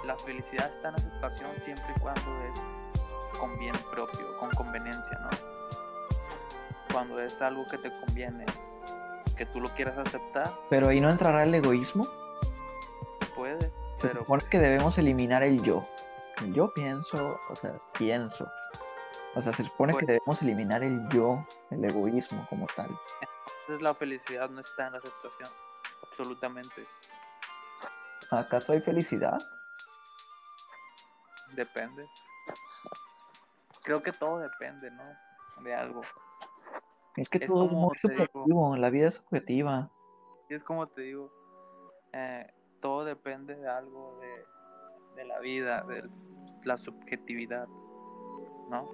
la felicidad está en aceptación siempre y cuando es con bien propio, con conveniencia, ¿no? Cuando es algo que te conviene, que tú lo quieras aceptar. Pero ahí no entrará el egoísmo. Puede. pero porque que debemos eliminar el yo yo pienso, o sea, pienso. O sea, se supone que debemos eliminar el yo, el egoísmo como tal. Entonces la felicidad no está en la aceptación, absolutamente. ¿Acaso hay felicidad? Depende. Creo que todo depende, ¿no? De algo. Es que todo es muy subjetivo, la vida es subjetiva. Y es como te digo, eh, todo depende de algo, de, de la vida, del la subjetividad, ¿no?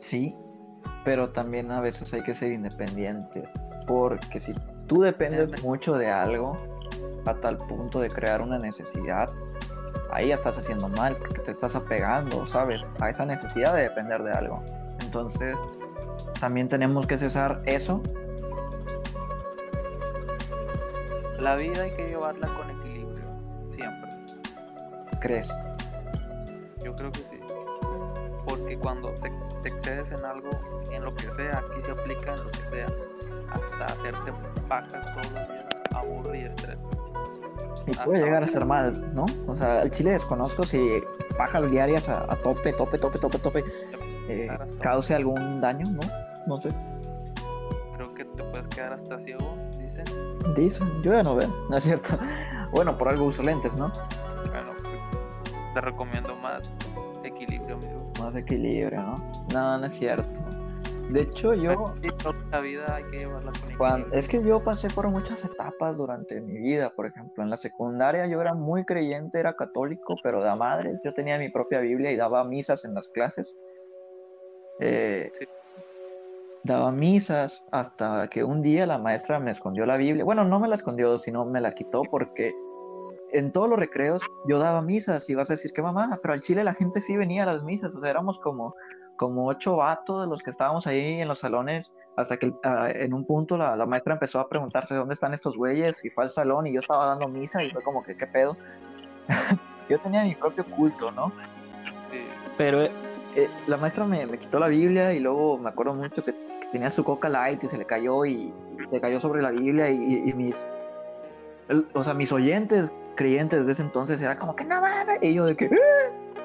Sí, pero también a veces hay que ser independientes, porque si tú dependes mucho de algo, a tal punto de crear una necesidad, ahí ya estás haciendo mal, porque te estás apegando, ¿sabes? A esa necesidad de depender de algo. Entonces, también tenemos que cesar eso. La vida hay que llevarla con equilibrio, siempre. ¿Crees? Yo creo que sí. Porque cuando te, excedes en algo, en lo que sea, aquí se aplica en lo que sea, hasta hacerte pajas todos los días, aburre y estrés. Y puede llegar a ser mal, ¿no? O sea, el chile desconozco si pajas diarias a, tope, tope, tope, tope, tope, eh, cause algún daño, ¿no? No sé. Creo que te puedes quedar hasta ciego, dicen. Dicen, yo ya no veo, ¿no es cierto? Bueno, por algo uso lentes, ¿no? te recomiendo más equilibrio, amigo. Más equilibrio, ¿no? No, no es cierto. De hecho, yo. La vida hay que llevarla con Es que yo pasé por muchas etapas durante mi vida. Por ejemplo, en la secundaria yo era muy creyente, era católico, pero de madres. Yo tenía mi propia Biblia y daba misas en las clases. Eh, daba misas hasta que un día la maestra me escondió la Biblia. Bueno, no me la escondió, sino me la quitó porque en todos los recreos yo daba misas y vas a decir que mamá, pero al Chile la gente sí venía a las misas, o sea, éramos como, como ocho vatos de los que estábamos ahí en los salones, hasta que ah, en un punto la, maestra empezó a preguntarse dónde están estos güeyes y fue al salón y yo estaba dando misa y fue como que, ¿qué pedo? yo tenía mi propio culto, ¿no? Pero eh, la maestra me, quitó la Biblia y luego me acuerdo mucho que, tenía su coca light y se le cayó y, le cayó sobre la Biblia y, mis, o sea, mis oyentes creyente desde ese entonces era como que no mames. Y yo de que, eh",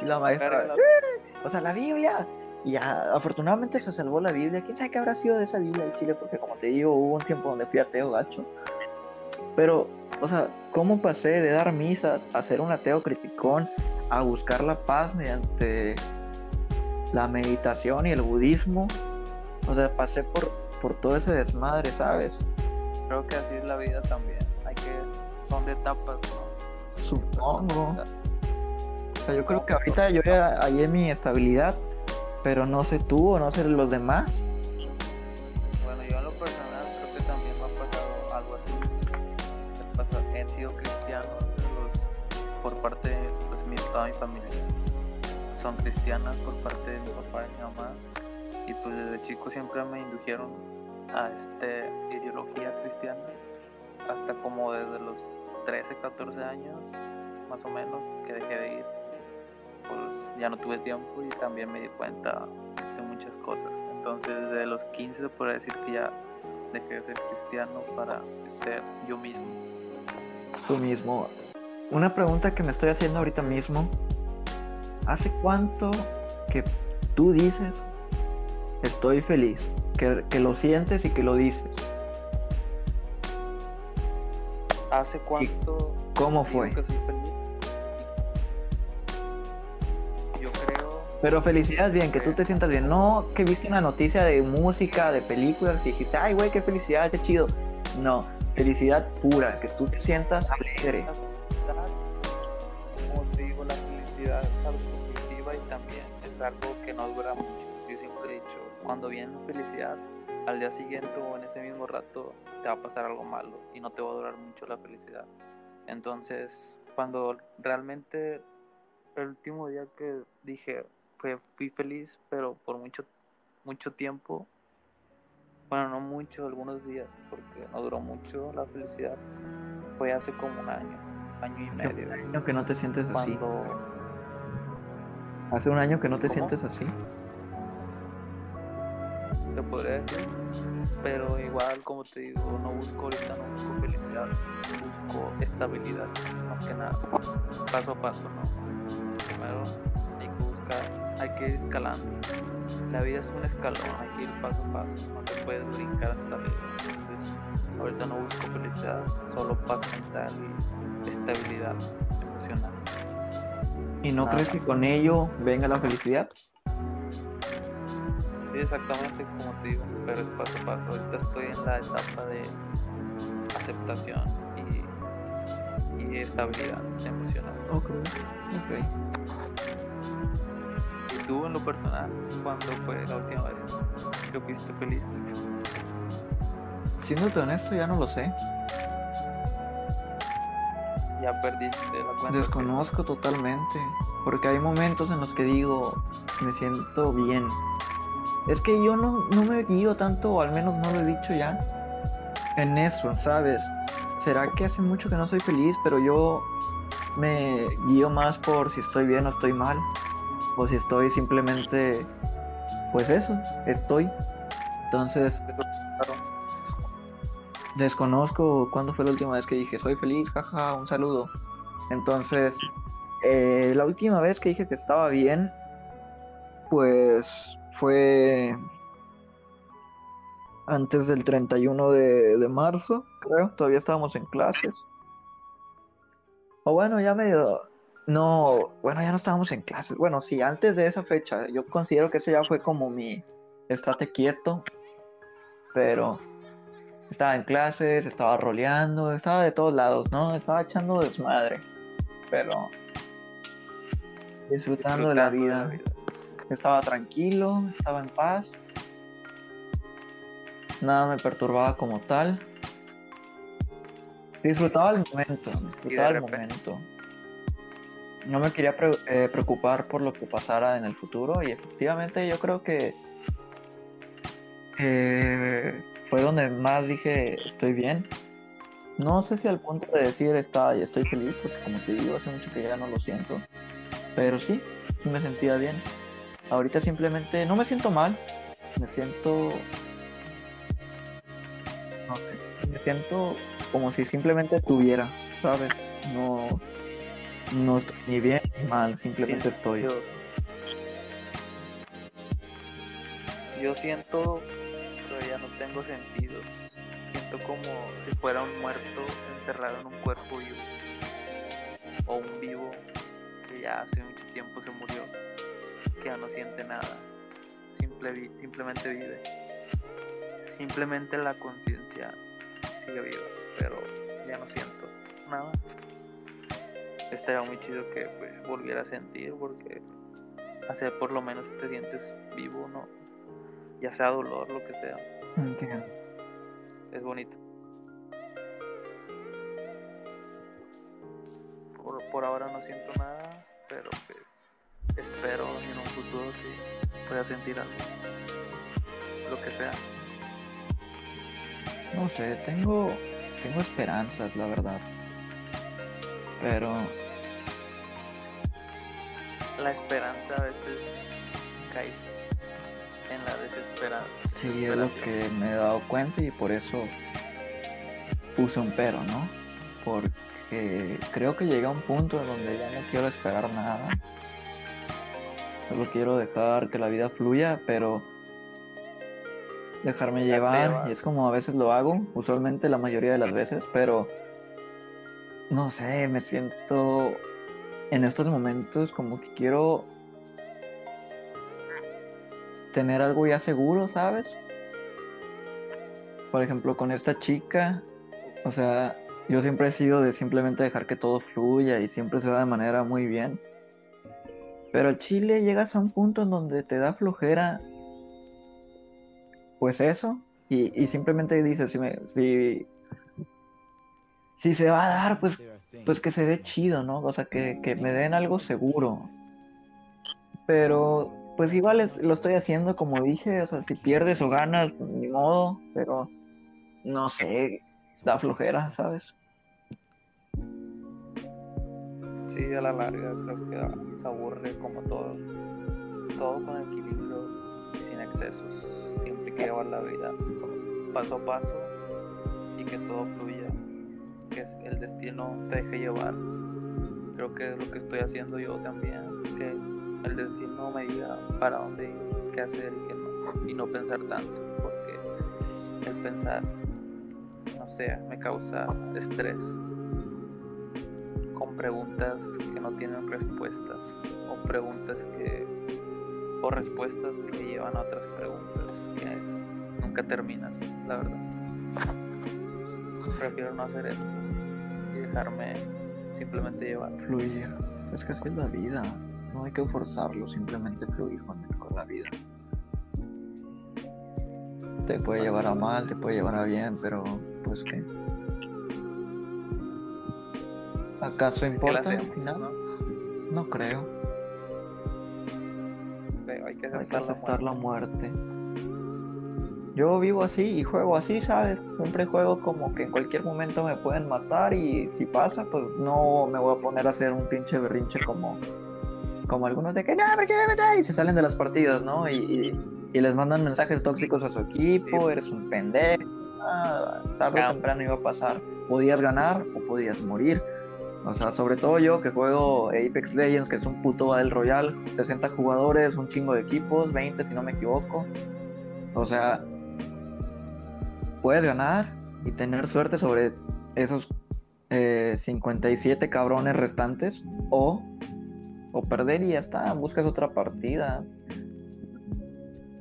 y la maestra, eh", o sea, la Biblia. Y ya, afortunadamente se salvó la Biblia. ¿Quién sabe qué habrá sido de esa Biblia en Chile? Porque como te digo, hubo un tiempo donde fui ateo gacho. Pero, o sea, ¿cómo pasé de dar misas a ser un ateo criticón a buscar la paz mediante la meditación y el budismo? O sea, pasé por por todo ese desmadre, ¿sabes? Creo que así es la vida también. Hay que. Son de etapas, ¿no? Supongo. O sea, yo creo que ahorita yo ya hallé mi estabilidad, pero no sé tú o no sé los demás. Bueno, yo en lo personal creo que también me ha pasado algo así. He sido cristiano los- por parte de pues, mi, toda mi familia. Son cristianas por parte de mi papá y mi mamá. Y pues desde chico siempre me indujeron a este ideología cristiana. Hasta como desde los 13, 14 años, más o menos, que dejé de ir. Pues ya no tuve tiempo y también me di cuenta de muchas cosas. Entonces, desde los 15 se puede decir que ya dejé de ser cristiano para ser yo mismo. Tú mismo. Una pregunta que me estoy haciendo ahorita mismo. ¿Hace cuánto que tú dices estoy feliz? Que, que lo sientes y que lo dices. ¿Hace cuánto ¿Cómo fue? que soy feliz? Yo creo Pero felicidad bien, que tú te sientas bien. No que viste una noticia de música, de películas y dijiste, ay, güey, qué felicidad, qué chido. No, felicidad pura, que tú te sientas alegre. como te digo, la felicidad es algo subjetiva y también es algo que no dura mucho. Cuando viene la felicidad, al día siguiente o en ese mismo rato te va a pasar algo malo y no te va a durar mucho la felicidad. Entonces, cuando realmente el último día que dije, fue, fui feliz, pero por mucho, mucho tiempo, bueno, no mucho, algunos días, porque no duró mucho la felicidad, fue hace como un año, año y Hace medio. un año que no te sientes así. Cuando Hace un año que no te ¿Cómo? sientes así. Se podría decir, pero igual, como te digo, no busco ahorita, no busco felicidad, busco estabilidad, más que nada, paso a paso, ¿no? Primero hay que buscar, hay que ir escalando. La vida es un escalón, hay que ir paso a paso, no te puedes brincar hasta arriba. Entonces, ahorita no busco felicidad, solo paz mental y estabilidad emocional. ¿Y no Nada crees que con ello venga la felicidad? Sí, exactamente como te digo, pero es paso a paso. Ahorita estoy en la etapa de aceptación y, y estabilidad emocional. Ok, ok. ¿Y tú en lo personal, cuándo fue la última vez que fuiste feliz? Siéndote honesto, ya no lo sé. Ya perdiste la cuenta. Desconozco totalmente. Porque hay momentos en los que digo, me siento bien. Es que yo no, no me guío tanto, o al menos no lo he dicho ya, en eso, ¿sabes? ¿Será que hace mucho que no soy feliz, pero yo me guío más por si estoy bien o estoy mal? O si estoy simplemente, pues eso, estoy. Entonces, Claro. Desconozco cuándo fue la última vez que dije soy feliz, jaja, un saludo. Entonces, eh, la última vez que dije que estaba bien, pues fue antes del 31 de, de marzo, creo. Todavía estábamos en clases. O bueno, ya medio... No, bueno, ya no estábamos en clases. Bueno, sí, antes de esa fecha. Yo considero que ese ya fue como mi estate quieto. Pero estaba en clases, estaba roleando, estaba de todos lados, ¿no? Estaba echando desmadre, pero disfrutando, de la vida. Estaba tranquilo, estaba en paz. Nada me perturbaba como tal. Disfrutaba el momento, disfrutaba el momento. No me quería pre- eh, preocupar por lo que pasara en el futuro y efectivamente yo creo que eh, fue donde más dije estoy bien. No sé si al punto de decir está, estoy feliz, porque como te digo, hace mucho que ya no lo siento. Pero sí me sentía bien. Ahorita simplemente no me siento mal, me siento. No sé, me siento como si simplemente estuviera, ¿sabes? No, no estoy ni bien ni mal, simplemente estoy. Yo, yo siento que ya no tengo sentido. Siento como si fuera un muerto encerrado en un cuerpo vivo. O un vivo que ya hace mucho tiempo se murió. Ya no siente nada. Simple simplemente vive. simplemente la conciencia sigue viva, pero ya no siento nada. Estaría muy chido que pues volviera a sentir porque hacer por lo menos te sientes vivo, ¿no? Ya sea dolor, lo que sea. Entiendo. Es bonito. Por, por ahora no siento nada, pero pues espero en un futuro sí pueda sentir algo. Lo que sea. No sé, tengo, tengo esperanzas, la verdad. Pero La esperanza a veces caes en la desesperanza. sí es lo que me he dado cuenta y por eso puse un pero, ¿no? Porque creo que llega un punto en donde ya no quiero esperar nada. Solo quiero dejar que la vida fluya, pero dejarme llevar. Y es como a veces lo hago, usualmente la mayoría de las veces, pero no sé, me siento en estos momentos como que quiero tener algo ya seguro, ¿sabes? Por ejemplo, con esta chica, o sea, yo siempre he sido de simplemente dejar que todo fluya y siempre se va de manera muy bien. Pero chile llegas a un punto en donde te da flojera, pues eso, y, y simplemente dices, si, me, si, si se va a dar, pues, pues que se dé chido, ¿no? O sea, que, que me den algo seguro. Pero, pues igual es- lo estoy haciendo como dije, o sea, si pierdes o ganas, ni modo, pero no sé, da flojera, ¿sabes? Sí, a la larga creo que se aburre como todo. Todo con equilibrio y sin excesos. Siempre que llevar la vida paso a paso y que todo fluya. Que el destino te deje llevar. Creo que es lo que estoy haciendo yo también. Que el destino me diga para dónde ir, qué hacer y qué no. Y no pensar tanto. Porque el pensar, no sé, me causa estrés preguntas que no tienen respuestas o preguntas que o respuestas que llevan a otras preguntas que nunca terminas la verdad prefiero no hacer esto y dejarme simplemente llevar Fluir. Es que así es la vida. No hay que forzarlo, simplemente fluir con, con la vida. Te puede llevar a mal, te puede llevar a bien, pero pues qué. ¿Acaso importa al hacemos, final? ¿no? No creo. Pero hay que Hay que aceptar, la la muerte. Yo vivo así y juego así, ¿sabes? Siempre juego como que en cualquier momento me pueden matar y si pasa, pues no me voy a poner a hacer un pinche berrinche como, como algunos de que no, ¿por qué me metes? Y se salen de las partidas, ¿no? Y, y- y les mandan mensajes tóxicos a su equipo, Sí. eres un pendejo. Ah, tarde o temprano iba a pasar. Podías ganar o podías morir. O sea, sobre todo yo que juego Apex Legends, que es un puto Battle Royale, 60 jugadores, un chingo de equipos, 20 si no me equivoco. O sea, puedes ganar y tener suerte sobre esos eh, 57 cabrones restantes o, o perder y ya está, buscas otra partida.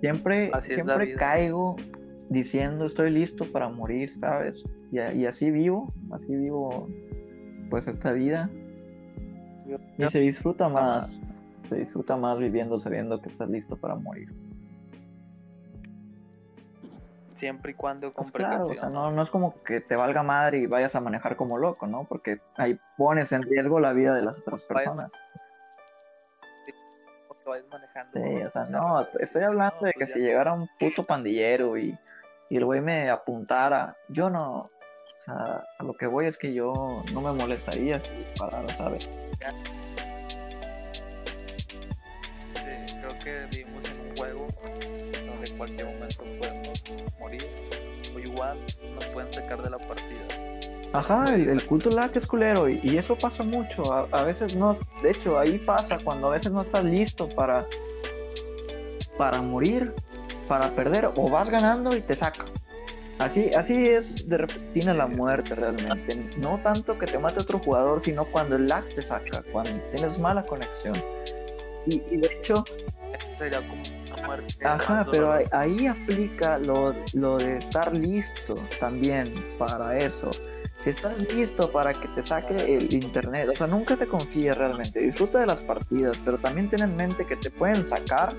Siempre, Así siempre caigo diciendo estoy listo para morir, ¿sabes? Y así vivo, así vivo pues esta vida. Y se disfruta más, se disfruta más viviendo sabiendo que estás listo para morir. siempre y cuando con Pues claro, o sea, no, no es como que te valga madre y vayas a manejar como loco, ¿no? Porque ahí pones en riesgo la vida de las otras personas. manejando Sí, con o sea, no, estoy hablando de que pues si llegara un puto pandillero y, y el güey me apuntara, yo no, sea, a lo que voy es que yo no me molestaría si disparara, ¿sabes? Sí, creo que vivimos en un juego donde en cualquier momento podemos morir o igual nos pueden sacar de la partida. Ajá, el, el culto lag es culero y, y eso pasa mucho. A, a veces no, de hecho, ahí pasa cuando a veces no estás listo para, para morir, para perder, o vas ganando y te saca. Así, así es de repentina la muerte realmente. No tanto que te mate otro jugador, sino cuando el lag te saca, cuando tienes mala conexión. Y, y de hecho, Esto sería como una muerte. Ajá, pero ahí, ahí aplica lo, lo de estar listo también para eso. Si estás listo para que te saque el internet, o sea, nunca te confíes realmente. Disfruta de las partidas, pero también ten en mente que te pueden sacar,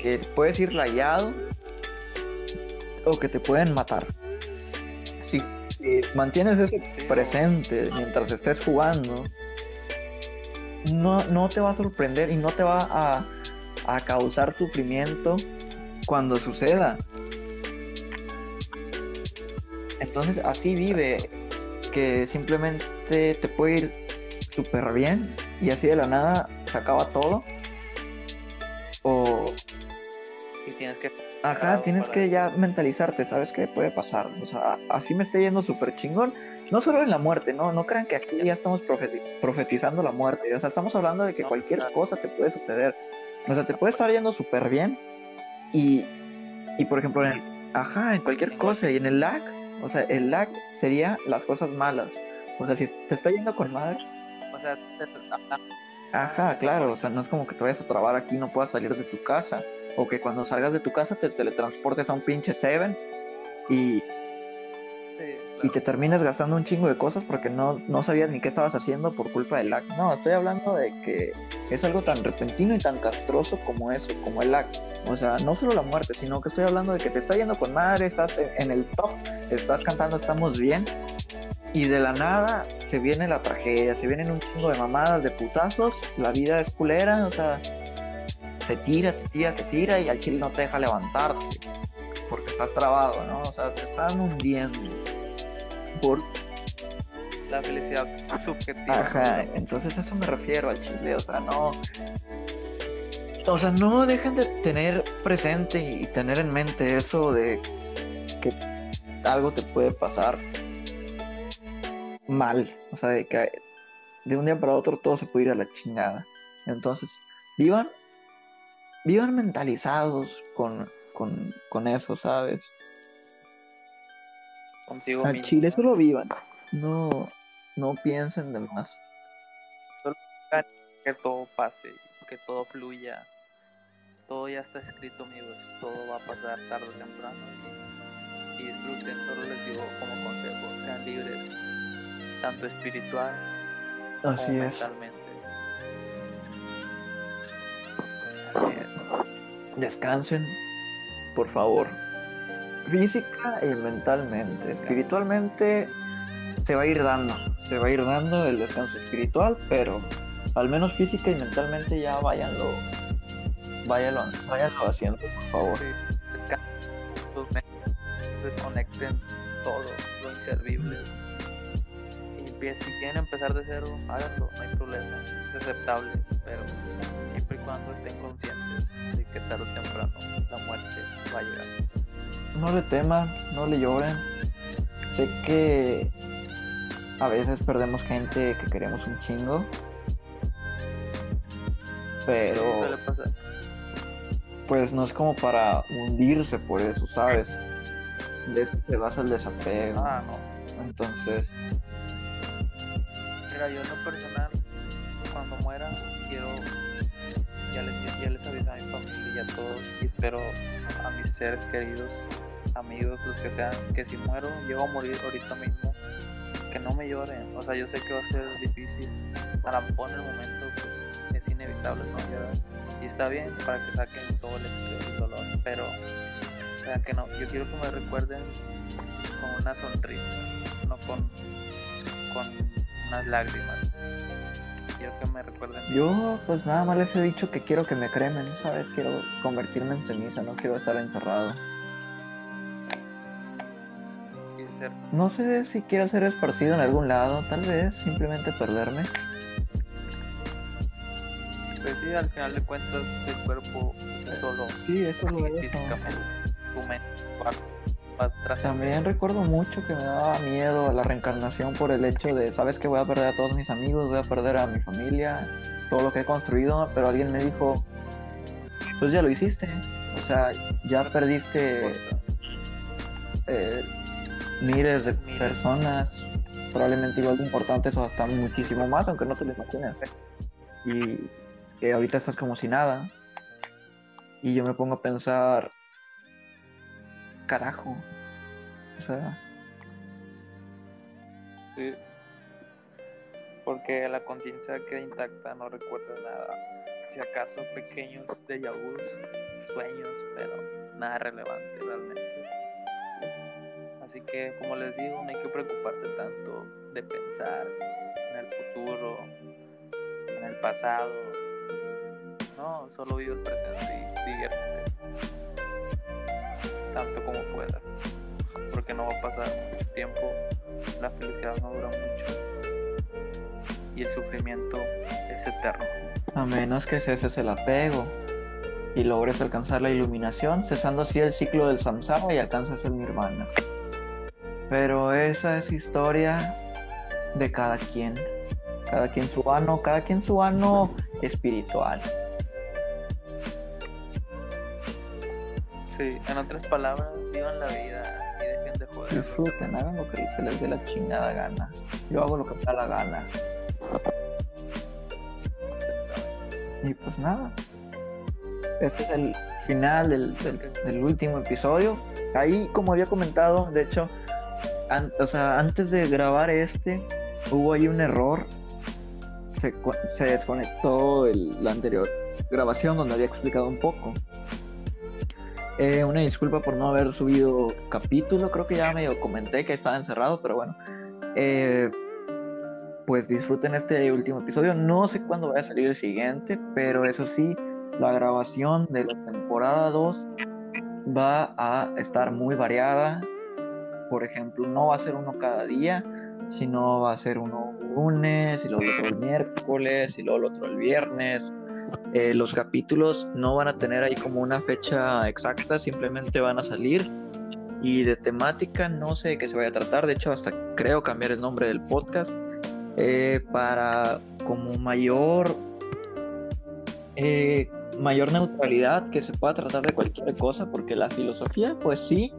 que puedes ir rayado o que te pueden matar. Si mantienes eso presente mientras estés jugando, no, no te va a sorprender y no te va a, a causar sufrimiento cuando suceda. Entonces así vive, que simplemente te puede ir súper bien y así de la nada se acaba todo. O, Y tienes que. Ajá, tienes para que ya mentalizarte, ¿sabes qué puede pasar? O sea, así me está yendo súper chingón. No solo en la muerte, no, no crean que aquí ya estamos profeti- profetizando la muerte. O sea, estamos hablando de que cualquier cosa te puede suceder. O sea, te puede estar yendo súper bien y, y por ejemplo, en el, ajá, en cualquier cosa y en el lag, o sea, el lag sería las cosas malas. O sea, si te está yendo con madre, O sea, te- ajá, Ajá, claro, o sea, no es como que te vayas a trabar aquí y no puedas salir de tu casa, o que cuando salgas de tu casa te teletransportes a un pinche Seven y, sí, y te termines gastando un chingo de cosas porque no, no sabías ni qué estabas haciendo por culpa del lag. No, estoy hablando de que es algo tan repentino y tan castroso como eso, como el lag. O sea, no solo la muerte, sino que estoy hablando de que te está yendo con madre, estás en, en el top, estás cantando, estamos bien, y de la nada se viene la tragedia, se vienen un chingo de mamadas, de putazos, la vida es culera, o sea, te tira, te tira, te tira y al chile no te deja levantarte porque estás trabado, ¿no? O sea, te están hundiendo. Por... La felicidad subjetiva. Ajá, entonces a eso me refiero al chile, o sea, no... O sea, no dejen de tener presente y tener en mente eso de que algo te puede pasar mal, o sea, de que de un día para otro todo se puede ir a la chingada. Entonces, vivan, vivan mentalizados con, con, con eso, ¿sabes? Consigo Al chile solo vivan, no, no piensen de más. que todo pase, que todo fluya. Todo ya está escrito, amigos. Todo va a pasar tarde o temprano. Y, disfruten, solo les digo como consejo, sean libres, tanto espiritual como Así es. mentalmente. Es. Descansen, por favor. Física y mentalmente. Espiritualmente se va a ir dando, se va a ir dando el descanso espiritual, pero al menos física y mentalmente ya váyanlo, váyanlo, váyanlo haciendo, por favor. Desconecten todo lo inservible. Y si quieren empezar de cero, háganlo, no hay problema. Es aceptable, pero siempre y cuando estén conscientes de que tarde o temprano la muerte va a llegar. No le teman, no le lloren. Sé que a veces perdemos gente que queremos un chingo. Pero Sí, suele pasar. pues no es como para hundirse por eso, ¿sabes? De eso se basa el desapego. Ah, no. Entonces, Mira, yo en lo personal, cuando muera, quiero. Ya les, ya les a mi familia y a todos, y espero a mis seres queridos, amigos, los que sean, que si muero, llego a morir ahorita mismo, que no me lloren. O sea, yo sé que va a ser difícil. A lo mejor en el momento pues, es inevitable no llorar. Y está bien para que saquen todo el dolor, pero. O sea, que no, yo quiero que me recuerden con una sonrisa, no con, con unas lágrimas. Quiero que me recuerden. yo pues nada más les he dicho que quiero que me cremen, ¿sabes? Quiero convertirme en ceniza, no quiero estar enterrado. No sé si quiero ser esparcido en algún lado, tal vez simplemente perderme. Pues sí, al final de cuentas el cuerpo solo Sí, eso lo es. físicamente, tu a. También recuerdo mucho que me daba miedo la reencarnación por el hecho de, sabes que voy a perder a todos mis amigos, voy a perder a mi familia, todo lo que he construido, pero alguien me dijo, pues ya lo hiciste, o sea, ya perdiste eh, miles de personas, probablemente igual de importantes o hasta muchísimo más, aunque no te lo imagines. ¿eh? Y que ahorita estás como si nada. Y yo me pongo a pensar, carajo, o sea. Porque la conciencia queda intacta, no recuerda nada. Si acaso pequeños déjà vus, sueños, pero nada relevante realmente. Así que, como les digo, no hay que preocuparse tanto de pensar en el futuro, en el pasado. No, solo vive el presente y diviértete. Tanto como puedas. Porque no va a pasar mucho tiempo la felicidad no dura mucho y el sufrimiento es eterno. a menos que ceses el apego y logres alcanzar la iluminación, cesando así el ciclo del samsara y alcanzas el nirvana. Pero esa es historia de cada quien. Cada quien su ano, cada quien su ano espiritual. Sí, en otras palabras, vivan la vida y dejen de joder. Disfruten, hagan lo que se les dé la chingada gana. Yo hago lo que me da la gana. Y pues nada. Este es el final del, del- último episodio. Ahí, como había comentado, de hecho, o sea, antes de grabar este, hubo ahí un error. Se, se desconectó el- la anterior grabación donde había explicado un poco. Eh, una disculpa por no haber subido capítulo, creo que ya medio comenté que estaba encerrado, pero bueno. Eh, pues disfruten este último episodio. No sé cuándo va a salir el siguiente, pero eso sí, la grabación de la temporada 2 va a estar muy variada. Por ejemplo, no va a ser uno cada día, sino va a ser uno lunes y luego el otro el miércoles y luego el otro el viernes. Eh, los capítulos no van a tener ahí como una fecha exacta, simplemente van a salir. Y de temática no sé de qué se vaya a tratar, de hecho hasta creo cambiar el nombre del podcast eh, para como mayor eh, mayor neutralidad que se pueda tratar de cualquier cosa, porque la filosofía pues sí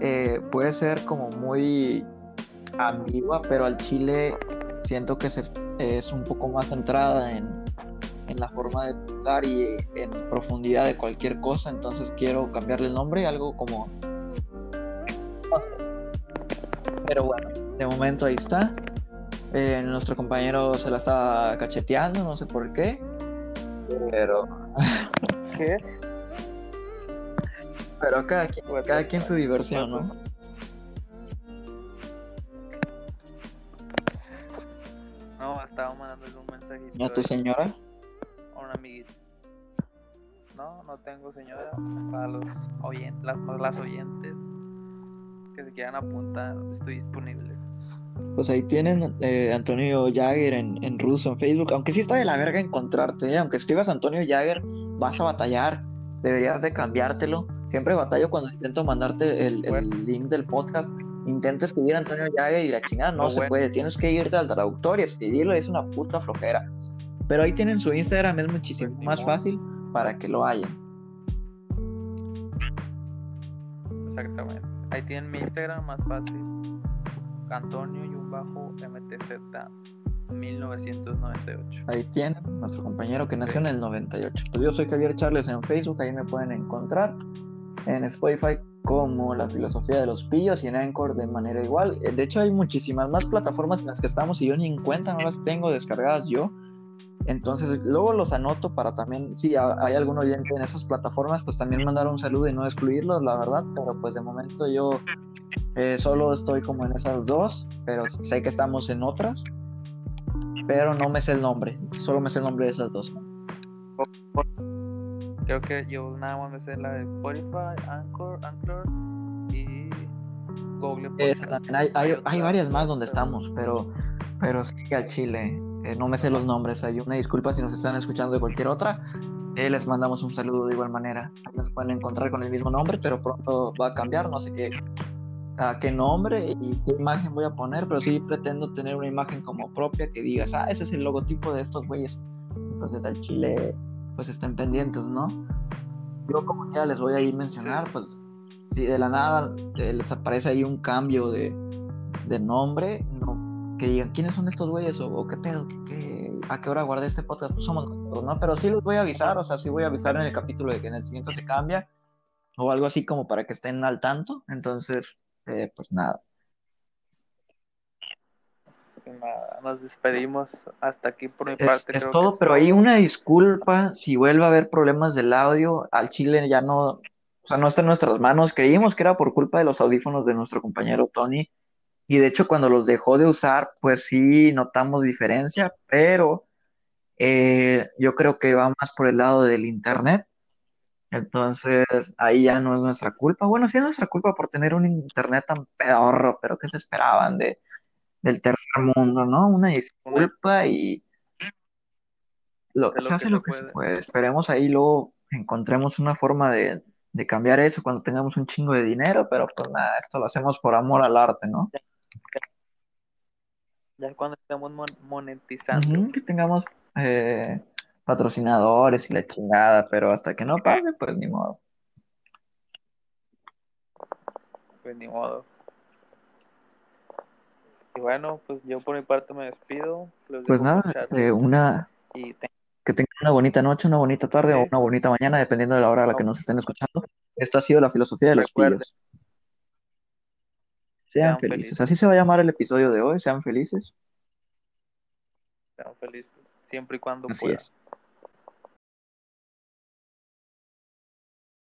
eh, puede ser como muy ambigua, pero al chile siento que se- es un poco más centrada en, en la forma de pensar y en profundidad de cualquier cosa, entonces quiero cambiarle el nombre, algo como... no sé. Pero bueno, de momento ahí está. Eh, nuestro compañero se la está cacheteando, no sé por qué. Pero, ¿Qué? pero cada quien, cada quien su diversión, ¿no? No, estaba mandándole un mensajito ¿Y a tu ahí señora? Un amiguito. No, no tengo señora. Para los oyentes, las, las oyentes que se quieran apuntar, estoy disponible. Pues ahí tienen eh, Antonio Jagger en, en ruso en Facebook. Aunque sí está de la verga encontrarte, ¿eh? aunque escribas Antonio Jagger, vas a batallar. Deberías de cambiártelo. Siempre batallo cuando intento mandarte el, el Bueno. link del podcast. Intenta escribir Antonio Jagger y la chingada no se bueno. puede. Tienes que irte al traductor y escribirlo. Es una puta flojera. Pero ahí tienen su Instagram, es muchísimo Pues más fácil para que lo hayan. Exactamente. Ahí tienen mi Instagram más fácil. Antonio y un bajo MTZ 1998. Ahí tienen nuestro compañero que nació en el 98. Pues yo soy Javier Charles en Facebook, ahí me pueden encontrar. En Spotify como La Filosofía de los Pillos y en Anchor de manera igual. Eh, De hecho hay muchísimas más plataformas en las que estamos y yo ni en cuenta, no las tengo descargadas yo. Entonces luego los anoto para también, si ha- hay algún oyente en esas plataformas, pues también mandar un saludo y no excluirlos, la verdad. Pero pues de momento yo eh, solo estoy como en esas dos, pero sé que estamos en otras pero no me sé el nombre, solo me sé el nombre de esas dos. Creo que yo nada más me sé la de Spotify, Anchor, Anchor y Google Esa Podcast. también, hay, hay, hay otras, varias más donde estamos, pero, pero sí al Chile, eh, no me sé los nombres, hay una disculpa si nos están escuchando de cualquier otra, eh, les mandamos un saludo de igual manera, nos pueden encontrar con el mismo nombre, pero pronto va a cambiar, no sé qué, a qué nombre y qué imagen voy a poner, pero sí pretendo tener una imagen como propia que digas, ah, ese es el logotipo de estos güeyes, entonces al Chile, pues estén pendientes, ¿no? Yo como ya les voy a ir mencionar, Sí. pues si de la nada eh, les aparece ahí un cambio de, de nombre, no, que digan quiénes son estos güeyes o, qué pedo, ¿Qué, qué- a qué hora guardé este podcast, pues somos minutos, ¿no? Pero sí les voy a avisar, o sea, sí voy a avisar en el capítulo de que en el siguiente se cambia, o algo así como para que estén al tanto. Entonces, eh, pues nada. Pues nada, nos despedimos hasta aquí por mi Es, parte. es creo todo, que pero ahí una disculpa si vuelve a haber problemas del audio. Al chile ya no, o sea, no está en nuestras manos. Creímos que era por culpa de los audífonos de nuestro compañero Tony. Y de hecho, cuando los dejó de usar, pues sí notamos diferencia, pero eh, yo creo que va más por el lado del internet. Entonces, ahí ya no es nuestra culpa. Bueno, sí es nuestra culpa por tener un internet tan pedorro, pero ¿qué se esperaban de, del tercer mundo, no? Una disculpa y lo, se que hace lo que se puede. puede. Esperemos ahí luego encontremos una forma de, de cambiar eso cuando tengamos un chingo de dinero, pero pues nada, esto lo hacemos por amor al arte, ¿no? Ya cuando estemos mon- monetizando. Que tengamos eh, patrocinadores y la chingada, pero hasta que no pase, pues ni modo. Pues ni modo. Y bueno, pues yo por mi parte me despido. Los Pues nada, eh, una, Y te- que tengan una bonita noche, una bonita tarde o una bonita mañana, dependiendo de la hora a la que nos estén escuchando. Esto ha sido la filosofía de los pillos. Sean Sean felices. felices. Así se va a llamar el episodio de hoy, sean felices. sean felices. Siempre y cuando Así puedan. es.